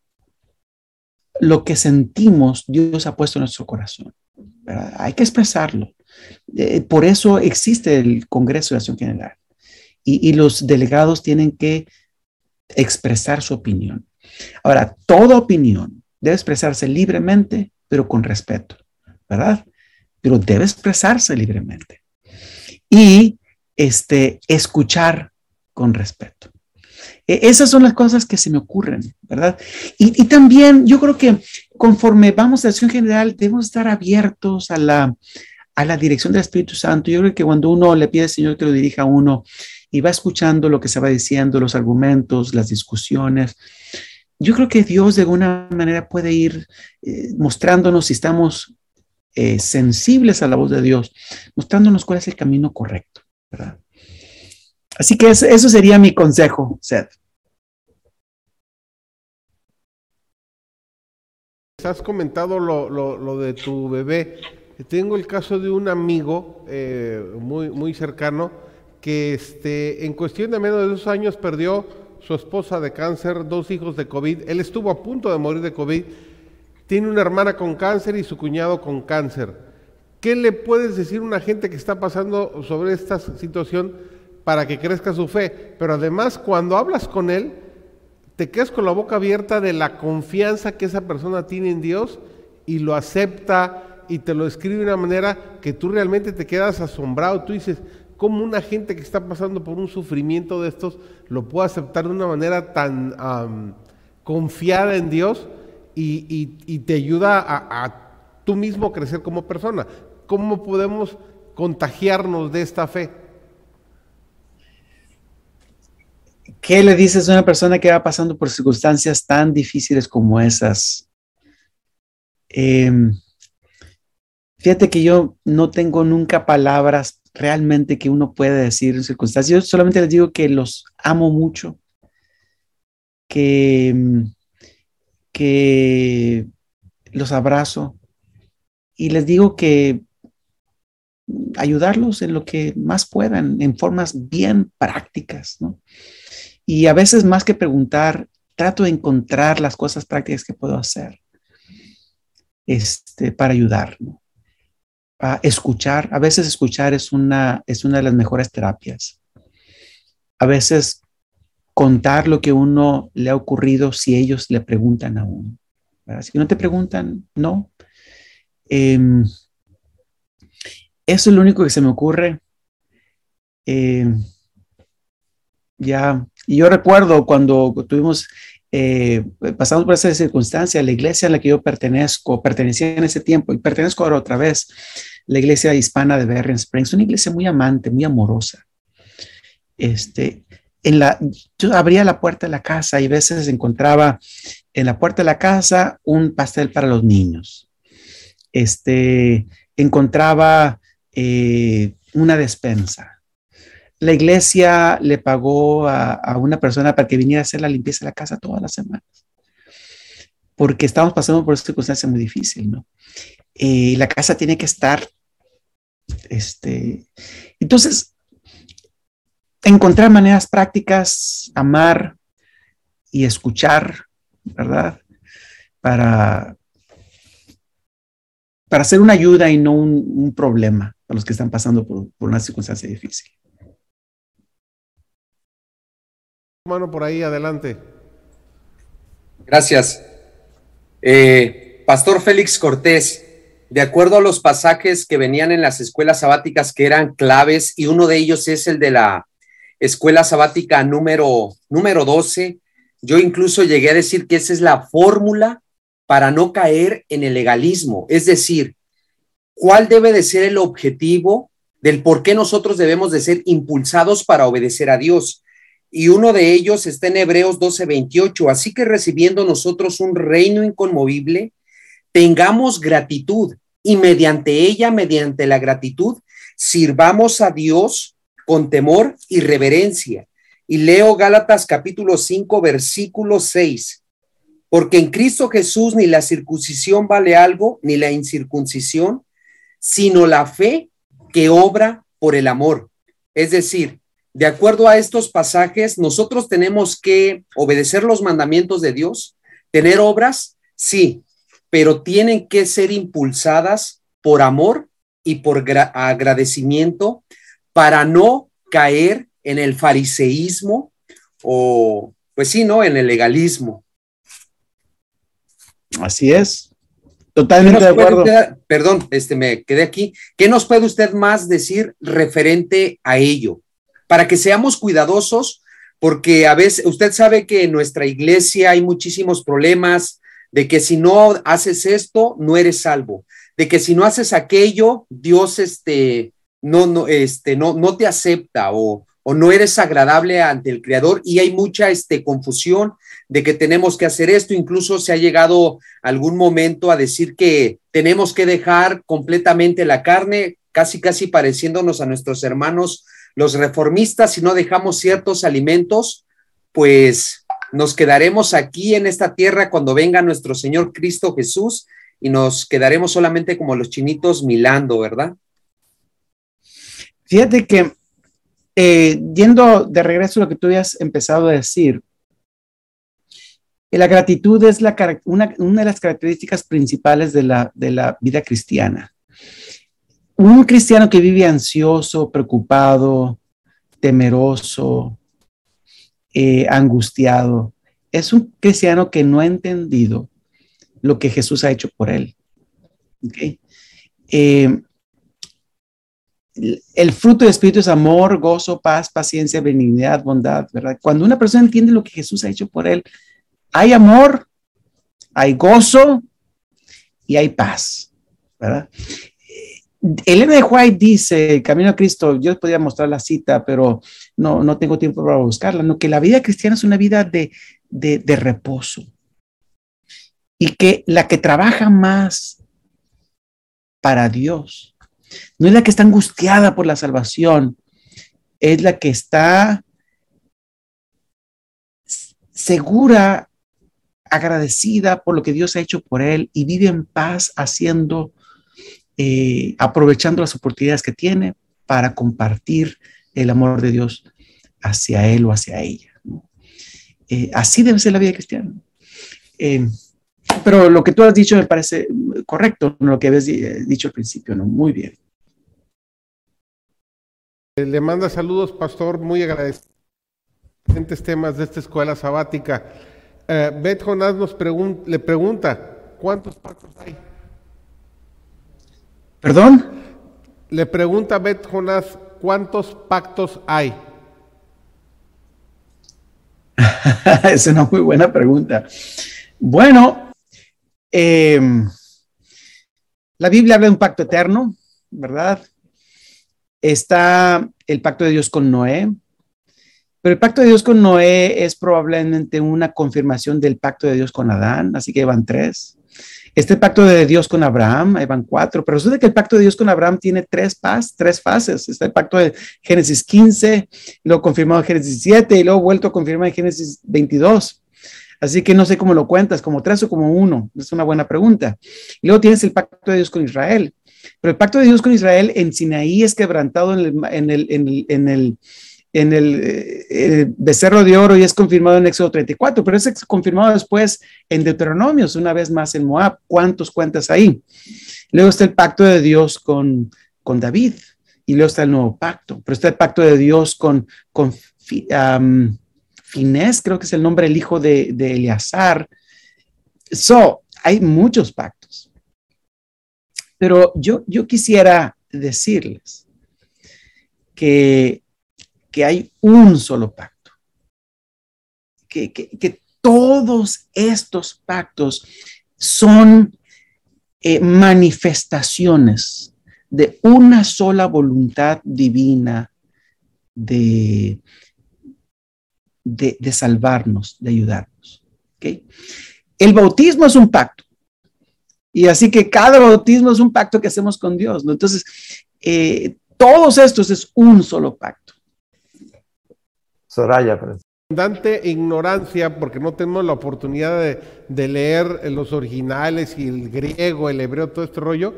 lo que sentimos Dios ha puesto en nuestro corazón. Hay que expresarlo. Eh, por eso existe el Congreso de Acción General. Y, y, los delegados tienen que expresar su opinión. Ahora, toda opinión debe expresarse libremente, pero con respeto, ¿verdad? Pero debe expresarse libremente. Y este, escuchar con respeto. E, esas son las cosas que se me ocurren, ¿verdad? Y, también yo creo que conforme vamos a la acción general, debemos estar abiertos a la, a la dirección del Espíritu Santo. Yo creo que cuando uno le pide al Señor que lo dirija a uno y va escuchando lo que se va diciendo, los argumentos, las discusiones, yo creo que Dios de alguna manera puede ir eh, mostrándonos si estamos eh, sensibles a la voz de Dios, mostrándonos cuál es el camino correcto, ¿verdad? Así que eso, sería mi consejo, Seth. Has comentado lo, de tu bebé. Tengo el caso de un amigo eh, muy, muy cercano que este, en cuestión de menos de dos años perdió su esposa de cáncer, dos hijos de COVID. Él estuvo a punto de morir de COVID. Tiene una hermana con cáncer y su cuñado con cáncer. ¿Qué le puedes decir a una gente que está pasando sobre esta situación? para que crezca su fe. Pero además, cuando hablas con él, te quedas con la boca abierta de la confianza que esa persona tiene en Dios y lo acepta y te lo escribe de una manera que tú realmente te quedas asombrado. Tú dices, ¿cómo una gente que está pasando por un sufrimiento de estos lo puede aceptar de una manera tan confiada en Dios y, te ayuda a, tú mismo crecer como persona? ¿Cómo podemos contagiarnos de esta fe? ¿Qué le dices a una persona que va pasando por circunstancias tan difíciles como esas? Em, fíjate que yo no tengo nunca palabras realmente que uno pueda decir en circunstancias. Yo solamente les digo que los amo mucho, que, que los abrazo y les digo que ayudarlos en lo que más puedan, en formas bien prácticas, ¿no? Y a veces más que preguntar, trato de encontrar las cosas prácticas que puedo hacer este, para ayudar. A escuchar, a veces escuchar es una, es una de las mejores terapias. A veces contar lo que uno le ha ocurrido si ellos le preguntan a uno. Si no te preguntan, no. Em, eso es lo único que se me ocurre. Eh, Ya, yo recuerdo cuando tuvimos, eh, pasamos por esa circunstancia, la iglesia a la que yo pertenezco, pertenecía en ese tiempo y pertenezco ahora otra vez, la iglesia hispana de Berrien Springs, una iglesia muy amante, muy amorosa. Este, en la, yo abría la puerta de la casa y a veces encontraba en la puerta de la casa un pastel para los niños. Este, encontraba eh, una despensa. La iglesia le pagó a, una persona para que viniera a hacer la limpieza de la casa todas las semanas, porque estamos pasando por una circunstancia muy difícil, ¿no? Y la casa tiene que estar, este, entonces, encontrar maneras prácticas, amar y escuchar, ¿verdad? Para, para ser una ayuda y no un, problema para los que están pasando por, una circunstancia difícil. Mano por ahí, adelante. Gracias. Eh, Pastor Félix Cortés, de acuerdo a los pasajes que venían en las escuelas sabáticas que eran claves, y uno de ellos es el de la escuela sabática número, número 12, yo incluso llegué a decir que esa es la fórmula para no caer en el legalismo, es decir, cuál debe de ser el objetivo del por qué nosotros debemos de ser impulsados para obedecer a Dios. Y uno de ellos está en Hebreos 12:28, así que recibiendo nosotros un reino inconmovible, tengamos gratitud y mediante ella, mediante la gratitud, sirvamos a Dios con temor y reverencia. Y leo Gálatas capítulo 5, versículo 6 porque en Cristo Jesús ni la circuncisión vale algo, ni la incircuncisión, sino la fe que obra por el amor. Es decir, de acuerdo a estos pasajes, nosotros tenemos que obedecer los mandamientos de Dios, tener obras, sí, pero tienen que ser impulsadas por amor y por agradecimiento para no caer en el fariseísmo o, pues sí, ¿no? En el legalismo. Así es. Totalmente de acuerdo. perdón, este me quedé aquí. ¿Qué nos puede usted más decir referente a ello? Para que seamos cuidadosos, porque a veces usted sabe que en nuestra iglesia hay muchísimos problemas de que si no haces esto, no eres salvo, de que si no haces aquello, Dios este no no este no no te acepta o, o no eres agradable ante el creador y hay mucha este confusión de que tenemos que hacer esto. Incluso se ha llegado algún momento a decir que tenemos que dejar completamente la carne, casi, casi pareciéndonos a nuestros hermanos los reformistas. Si no dejamos ciertos alimentos, pues nos quedaremos aquí en esta tierra cuando venga nuestro Señor Cristo Jesús y nos quedaremos solamente como los chinitos milando, ¿verdad? Fíjate que eh, yendo de regreso a lo que tú habías empezado a decir, la gratitud es una, de las características principales de la, vida cristiana. Un cristiano que vive ansioso, preocupado, temeroso, eh, angustiado, es un cristiano que no ha entendido lo que Jesús ha hecho por él. Eh, el fruto del Espíritu es amor, gozo, paz, paciencia, benignidad, bondad, ¿verdad? Cuando una persona entiende lo que Jesús ha hecho por él, hay amor, hay gozo y hay paz, ¿verdad? Elena de White dice, Camino a Cristo, yo podría mostrar la cita, pero no, no tengo tiempo para buscarla, no, que la vida cristiana es una vida de, de reposo. Y que la que trabaja más para Dios no es la que está angustiada por la salvación, es la que está segura agradecida por lo que Dios ha hecho por él y vive en paz haciendo, eh, aprovechando las oportunidades que tiene para compartir el amor de Dios hacia él o hacia ella. Eh, así debe ser la vida cristiana. Eh, pero lo que tú has dicho me parece correcto, lo que habías dicho al principio, ¿no? Muy bien. Le manda saludos, pastor, muy agradecido. temas de esta escuela sabática. Eh, Beth Jonás nos le pregunta, ¿cuántos pactos hay? ¿Perdón? Le pregunta Beth Jonás, ¿cuántos pactos hay? es una muy buena pregunta. Bueno, em, la Biblia habla de un pacto eterno, ¿verdad? Está el pacto de Dios con Noé, pero el pacto de Dios con Noé es probablemente una confirmación del pacto de Dios con Adán, así que van tres. Este pacto de Dios con Abraham, ahí van cuatro, pero resulta que el pacto de Dios con Abraham tiene tres, pas, tres fases. Está el pacto de Génesis 15, luego confirmado en Génesis 7 y luego vuelto a confirmar en Génesis 22. Así que no sé cómo lo cuentas, como tres o como uno. Es una buena pregunta. Y luego tienes el pacto de Dios con Israel. Pero el pacto de Dios con Israel en Sinaí es quebrantado en el, en el, en el en el, eh, becerro de oro y es confirmado en Éxodo 34, pero es confirmado después en Deuteronomios, una vez más en Moab. ¿Cuántos cuentas ahí? Luego está el pacto de Dios con, con David y luego está el nuevo pacto, pero está el pacto de Dios con, con Finés, creo que es el nombre del hijo de, de Eleazar. So, hay muchos pactos. Pero yo, yo quisiera decirles que que hay un solo pacto, que, todos estos pactos son eh, manifestaciones de una sola voluntad divina de, de, salvarnos, de ayudarnos. El bautismo es un pacto. Y así que cada bautismo es un pacto que hacemos con Dios. Entonces, eh, todos estos es un solo pacto. Soraya. Abundante ignorancia porque no tenemos la oportunidad de, leer los originales y el griego, el hebreo, todo este rollo.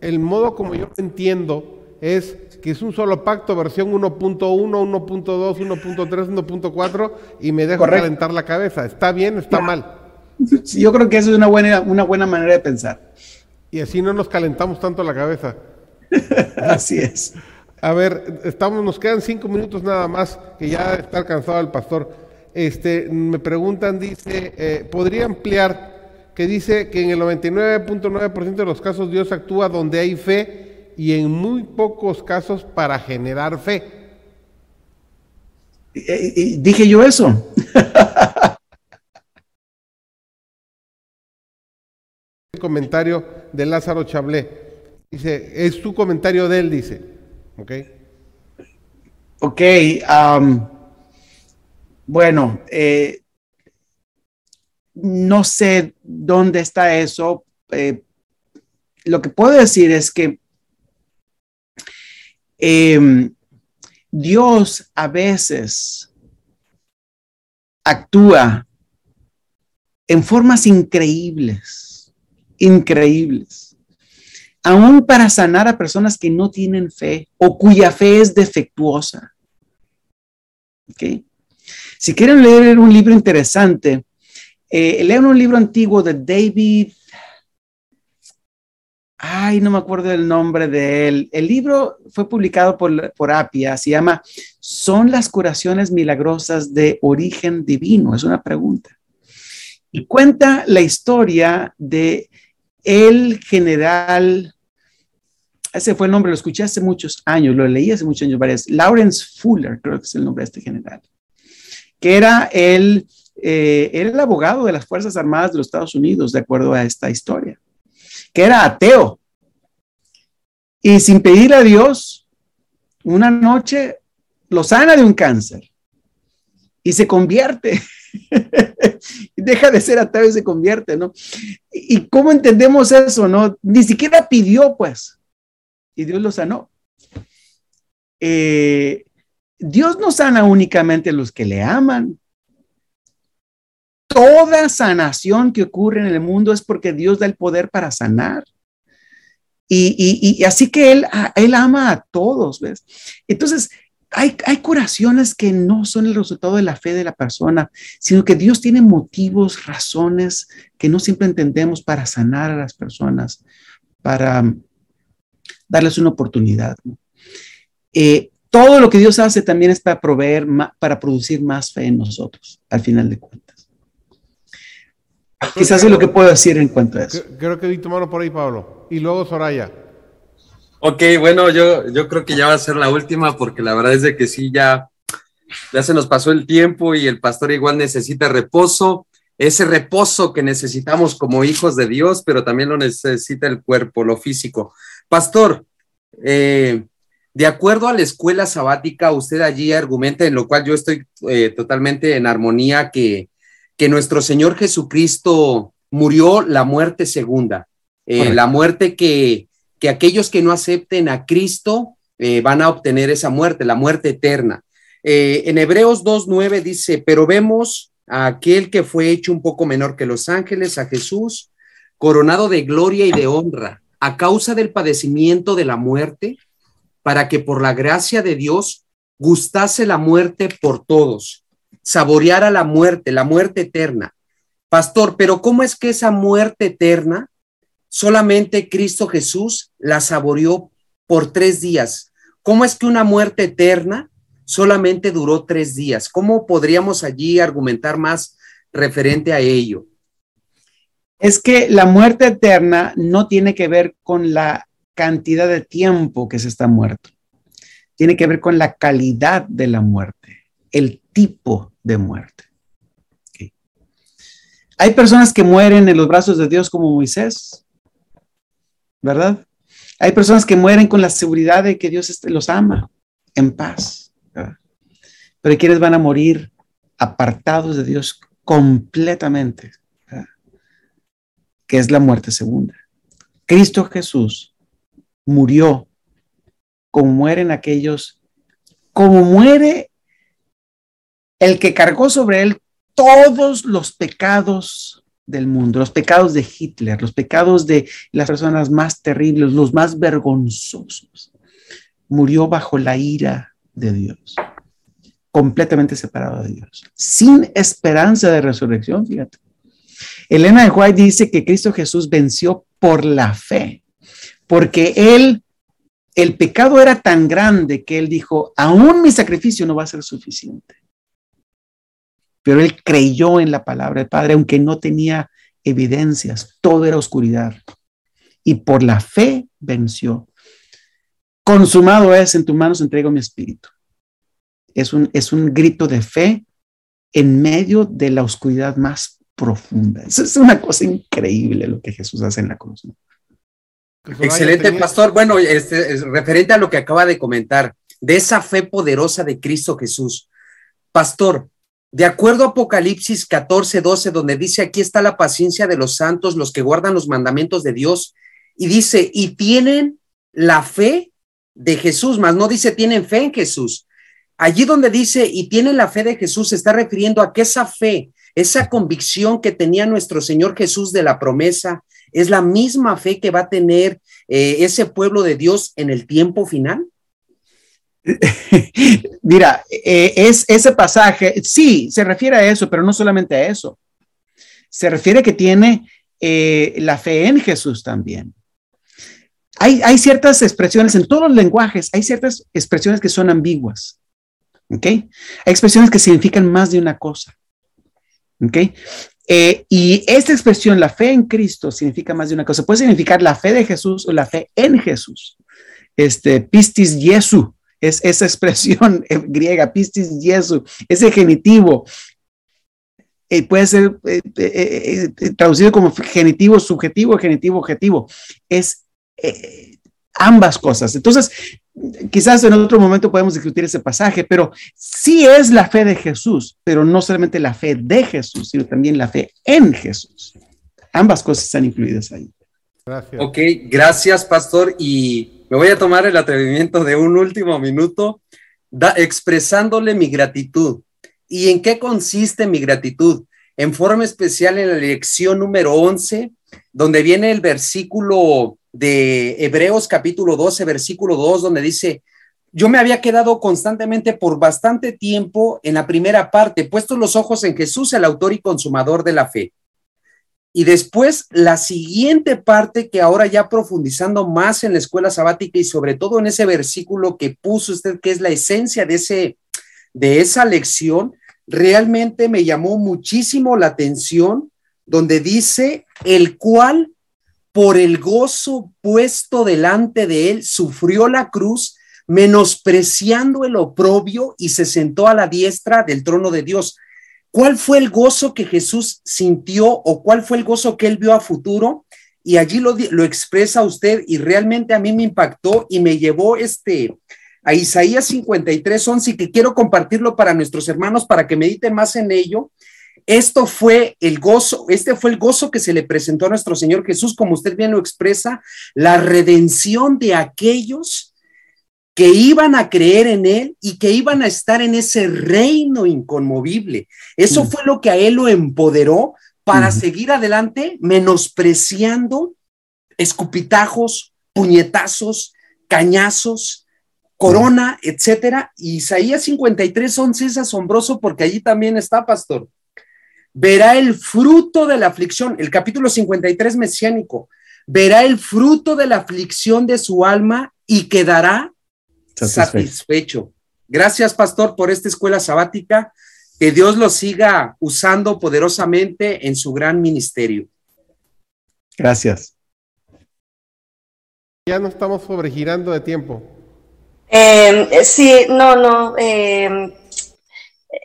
El modo como yo entiendo es que es un solo pacto, versión 1.1, 1.2, 1.3, 1.4 y me dejo calentar la cabeza. ¿Está bien? ¿Está mal? yo creo que eso es una buena, una buena manera de pensar. Y así no nos calentamos tanto la cabeza. así es. A ver, estamos, nos quedan cinco minutos nada más, que ya está cansado el pastor. Este, me preguntan, dice, eh, ¿podría ampliar que dice que en el 99.9% de los casos Dios actúa donde hay fe y en muy pocos casos para generar fe? dije yo eso. el comentario de Lázaro Chablé. Dice, es tu comentario de él, dice. ¿Ok? Ok. bueno, eh, no sé dónde está eso. Eh, lo que puedo decir es que em, Dios a veces actúa en formas increíbles, increíbles aún para sanar a personas que no tienen fe o cuya fe es defectuosa. Si quieren leer un libro interesante, eh, lean un libro antiguo de David. Ay, no me acuerdo del nombre de él. El libro fue publicado por, por Apia, se llama ¿Son las curaciones milagrosas de origen divino? Es una pregunta. Y cuenta la historia de el general ese fue el nombre, lo escuché hace muchos años, lo leí hace muchos años, varias. Lawrence Fuller, creo que es el nombre de este general, que era el, eh, era el abogado de las Fuerzas Armadas de los Estados Unidos, de acuerdo a esta historia, que era ateo. Y sin pedir a Dios, una noche lo sana de un cáncer y se convierte. Deja de ser ateo y se convierte, ¿no? ¿Y cómo entendemos eso, no? Ni siquiera pidió, pues y Dios lo sanó. Eh, Dios no sana únicamente a los que le aman. Toda sanación que ocurre en el mundo es porque Dios da el poder para sanar. Y, así que él, él ama a todos, ¿ves? Entonces, hay, hay, curaciones que no son el resultado de la fe de la persona, sino que Dios tiene motivos, razones que no siempre entendemos para sanar a las personas, para darles una oportunidad. Eh, todo lo que Dios hace también es para proveer, para producir más fe en nosotros, al final de cuentas. Quizás es lo que puedo decir en cuanto a eso. Creo que vi tu mano por ahí, Pablo. Y luego Soraya. Ok, bueno, yo, yo creo que ya va a ser la última porque la verdad es de que sí, ya Ya se nos pasó el tiempo y el pastor igual necesita reposo, ese reposo que necesitamos como hijos de Dios, pero también lo necesita el cuerpo, lo físico. Pastor, eh, de acuerdo a la escuela sabática, usted allí argumenta, en lo cual yo estoy eh, totalmente en armonía, que, que nuestro Señor Jesucristo murió la muerte segunda, eh, la muerte que, que aquellos que no acepten a Cristo van a obtener esa muerte, la muerte eterna. en Hebreos 2.9 dice, pero vemos a aquel que fue hecho un poco menor que los ángeles, a Jesús, coronado de gloria y de honra, a causa del padecimiento de la muerte, para que por la gracia de Dios gustase la muerte por todos, saboreara la muerte, la muerte eterna. Pastor, pero ¿cómo es que esa muerte eterna solamente Cristo Jesús la saboreó por tres días? ¿Cómo es que una muerte eterna solamente duró tres días. ¿Cómo podríamos allí argumentar más referente a ello? Es que la muerte eterna no tiene que ver con la cantidad de tiempo que se está muerto. Tiene que ver con la calidad de la muerte, el tipo de muerte. Hay personas que mueren en los brazos de Dios como Moisés, ¿verdad? Hay personas que mueren con la seguridad de que Dios los ama, en paz. Pero hay quienes van a morir apartados de Dios completamente, que es la muerte segunda. Cristo Jesús murió como mueren aquellos, como muere el que cargó sobre él todos los pecados del mundo, los pecados de Hitler, los pecados de las personas más terribles, los más vergonzosos. Murió bajo la ira de Dios, completamente separado de Dios, sin esperanza de resurrección, fíjate. Elena de White dice que Cristo Jesús venció por la fe, porque él, el pecado era tan grande que él dijo, aún mi sacrificio no va a ser suficiente. Pero él creyó en la palabra del Padre, aunque no tenía evidencias, todo era oscuridad. Y por la fe venció consumado es, en tus manos entrego mi espíritu. Es un, es un grito de fe en medio de la oscuridad más profunda. es una cosa increíble lo que Jesús hace en la cruz. Excelente, pastor. Bueno, este, es referente a lo que acaba de comentar, de esa fe poderosa de Cristo Jesús. Pastor, de acuerdo a Apocalipsis 14, 12, donde dice, aquí está la paciencia de los santos, los que guardan los mandamientos de Dios, y dice, y tienen la fe de Jesús, más no dice tienen fe en Jesús. Allí donde dice y tienen la fe de Jesús, se está refiriendo a que esa fe, esa convicción que tenía nuestro Señor Jesús de la promesa, es la misma fe que va a tener eh, ese pueblo de Dios en el tiempo final. Mira, eh, es ese pasaje, sí, se refiere a eso, pero no solamente a eso. Se refiere que tiene eh, la fe en Jesús también hay, ciertas expresiones en todos los lenguajes, hay ciertas expresiones que son ambiguas. ¿Ok? Hay expresiones que significan más de una cosa. ¿Ok? Eh, y esta expresión, la fe en Cristo, significa más de una cosa. Puede significar la fe de Jesús o la fe en Jesús. Este, pistis Jesu, es esa expresión griega, pistis Jesu, ese genitivo. Eh, puede ser eh, traducido como genitivo subjetivo, genitivo objetivo. Es eh, ambas cosas. Entonces, quizás en otro momento podemos discutir ese pasaje, pero sí es la fe de Jesús, pero no solamente la fe de Jesús, sino también la fe en Jesús. Ambas cosas están incluidas ahí. Gracias. Ok, gracias, pastor. Y me voy a tomar el atrevimiento de un último minuto, expresándole mi gratitud. ¿Y en qué consiste mi gratitud? En forma especial en la lección número 11, donde viene el versículo de Hebreos capítulo 12, versículo 2, donde dice, yo me había quedado constantemente por bastante tiempo en la primera parte, puestos los ojos en Jesús, el autor y consumador de la fe. Y después la siguiente parte que ahora ya profundizando más en la escuela sabática y sobre todo en ese versículo que puso usted, que es la esencia de, ese, de esa lección, realmente me llamó muchísimo la atención, donde dice, el cual por el gozo puesto delante de él, sufrió la cruz, menospreciando el oprobio y se sentó a la diestra del trono de Dios. ¿Cuál fue el gozo que Jesús sintió o cuál fue el gozo que él vio a futuro? Y allí lo, lo expresa usted y realmente a mí me impactó y me llevó este, a Isaías 53, 11 y que quiero compartirlo para nuestros hermanos para que mediten más en ello. Esto fue el gozo, este fue el gozo que se le presentó a nuestro Señor Jesús, como usted bien lo expresa, la redención de aquellos que iban a creer en Él y que iban a estar en ese reino inconmovible. Eso mm. fue lo que a Él lo empoderó para seguir adelante, menospreciando escupitajos, puñetazos, cañazos, corona, etcétera. Isaías 53, 11 es asombroso porque allí también está, pastor. Verá el fruto de la aflicción, el capítulo 53 mesiánico, verá el fruto de la aflicción de su alma y quedará satisfecho. Gracias, pastor, por esta escuela sabática. Que Dios lo siga usando poderosamente en su gran ministerio. Gracias. Ya no estamos sobregirando de tiempo. Eh, sí, no, no. Eh,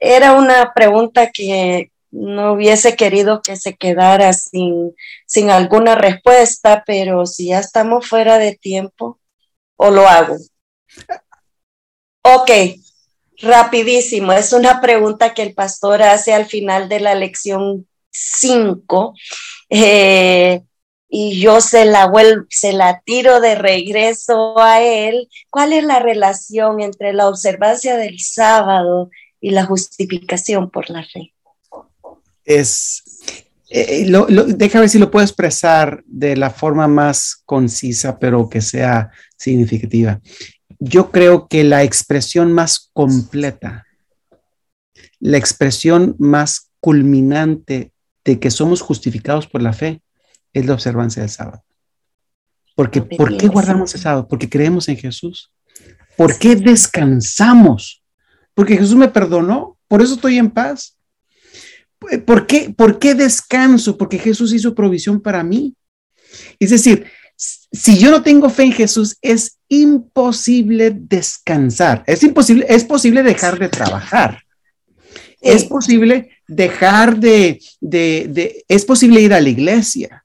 era una pregunta que no hubiese querido que se quedara sin, sin alguna respuesta, pero si ya estamos fuera de tiempo, o lo hago. Ok, rapidísimo. Es una pregunta que el pastor hace al final de la lección 5. Eh, y yo se la, vuelvo, se la tiro de regreso a él. ¿Cuál es la relación entre la observancia del sábado y la justificación por la fe? Es, eh, déjame ver si lo puedo expresar de la forma más concisa, pero que sea significativa yo creo que la expresión más completa, la expresión más culminante de que somos justificados por la fe es la observancia del sábado. Porque, ¿Por qué guardamos el sábado? Porque creemos en Jesús. ¿Por qué descansamos? Porque Jesús me perdonó, por eso estoy en paz. ¿Por qué, ¿Por qué descanso? Porque Jesús hizo provisión para mí. Es decir, si yo no tengo fe en Jesús, es imposible descansar. Es imposible, es posible dejar de trabajar. Es posible dejar de, es posible ir a la iglesia.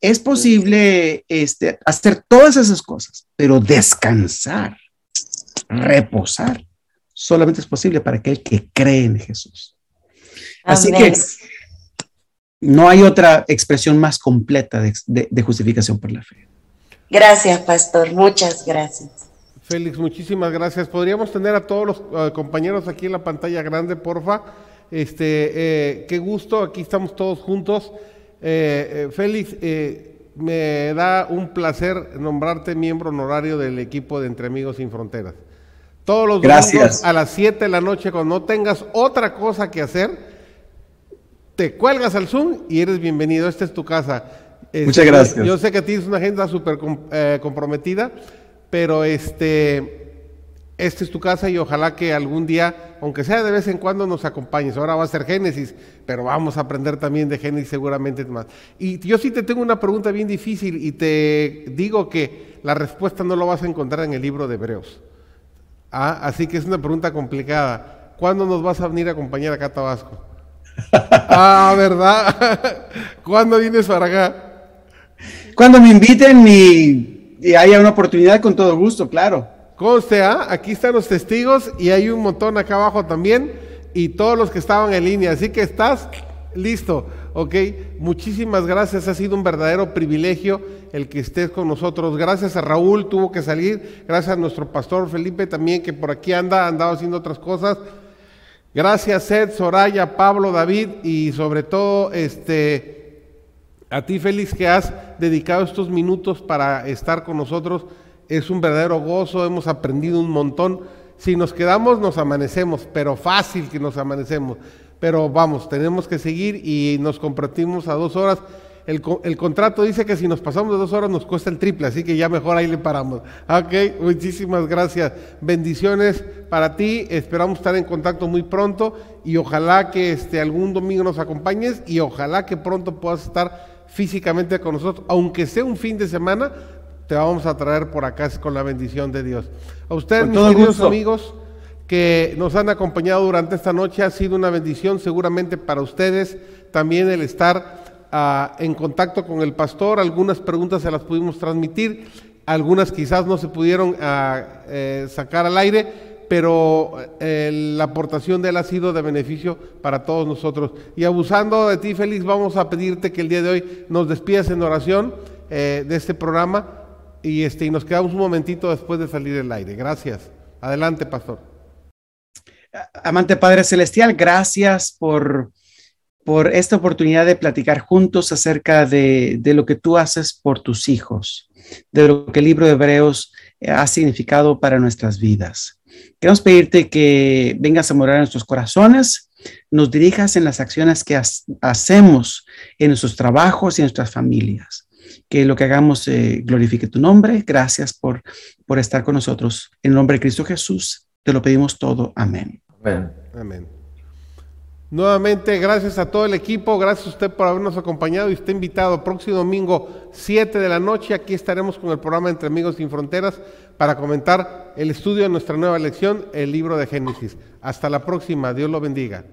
Es posible este, hacer todas esas cosas, pero descansar, reposar, solamente es posible para aquel que cree en Jesús. Así que no hay otra expresión más completa de, justificación por la fe. Gracias, pastor. Muchas gracias. Félix, muchísimas gracias. Podríamos tener a todos los eh, compañeros aquí en la pantalla grande, porfa. Este, eh, qué gusto, aquí estamos todos juntos. Eh, Félix, me da un placer nombrarte miembro honorario del equipo de Entre Amigos Sin Fronteras. Todos los días a las 7 de la noche, cuando no tengas otra cosa que hacer, te cuelgas al Zoom y eres bienvenido. Esta es tu casa. Este, Muchas gracias. Yo sé que tienes una agenda súper eh, comprometida, pero este, esta es tu casa y ojalá que algún día, aunque sea de vez en cuando, nos acompañes. Ahora va a ser Génesis, pero vamos a aprender también de Génesis seguramente más. Y yo sí te tengo una pregunta bien difícil y te digo que la respuesta no lo vas a encontrar en el libro de Hebreos. Ah, así que es una pregunta complicada. ¿Cuándo nos vas a venir a acompañar acá a Tabasco? Ah, ¿verdad? ¿Cuándo vienes para acá? Cuando me inviten y, haya una oportunidad, con todo gusto, claro. Conste, ¿ah? aquí están los testigos y hay un montón acá abajo también y todos los que estaban en línea. Así que estás listo, ¿ok? Muchísimas gracias, ha sido un verdadero privilegio el que estés con nosotros. Gracias a Raúl, tuvo que salir. Gracias a nuestro pastor Felipe también, que por aquí anda, ha andado haciendo otras cosas. Gracias, Seth, Soraya, Pablo, David y sobre todo este, a ti, Félix, que has dedicado estos minutos para estar con nosotros. Es un verdadero gozo, hemos aprendido un montón. Si nos quedamos, nos amanecemos, pero fácil que nos amanecemos. Pero vamos, tenemos que seguir y nos compartimos a dos horas. El, contrato dice que si nos pasamos de dos horas nos cuesta el triple, así que ya mejor ahí le paramos. Ok, muchísimas gracias. Bendiciones para ti. Esperamos estar en contacto muy pronto y ojalá que este, algún domingo nos acompañes y ojalá que pronto puedas estar físicamente con nosotros, aunque sea un fin de semana, te vamos a traer por acá con la bendición de Dios. A ustedes, mis queridos amigos, que nos han acompañado durante esta noche, ha sido una bendición seguramente para ustedes también el estar en contacto con el pastor. Algunas preguntas se las pudimos transmitir, algunas quizás no se pudieron eh, sacar al aire pero eh, la aportación de él ha sido de beneficio para todos nosotros. Y abusando de ti, Félix, vamos a pedirte que el día de hoy nos despidas en oración eh, de este programa y, este, y nos quedamos un momentito después de salir del aire. Gracias. Adelante, pastor. Amante Padre Celestial, gracias por, por esta oportunidad de platicar juntos acerca de, de lo que tú haces por tus hijos, de lo que el libro de Hebreos ha significado para nuestras vidas. Queremos pedirte que vengas a morar en nuestros corazones, nos dirijas en las acciones que hacemos en nuestros trabajos y en nuestras familias. Que lo que hagamos eh, glorifique tu nombre. Gracias por, por estar con nosotros. En el nombre de Cristo Jesús, te lo pedimos todo. Amén. Amén. Amén. Nuevamente, gracias a todo el equipo, gracias a usted por habernos acompañado y está invitado próximo domingo 7 de la noche. Aquí estaremos con el programa Entre Amigos Sin Fronteras para comentar el estudio de nuestra nueva lección, el libro de Génesis. Hasta la próxima, Dios lo bendiga.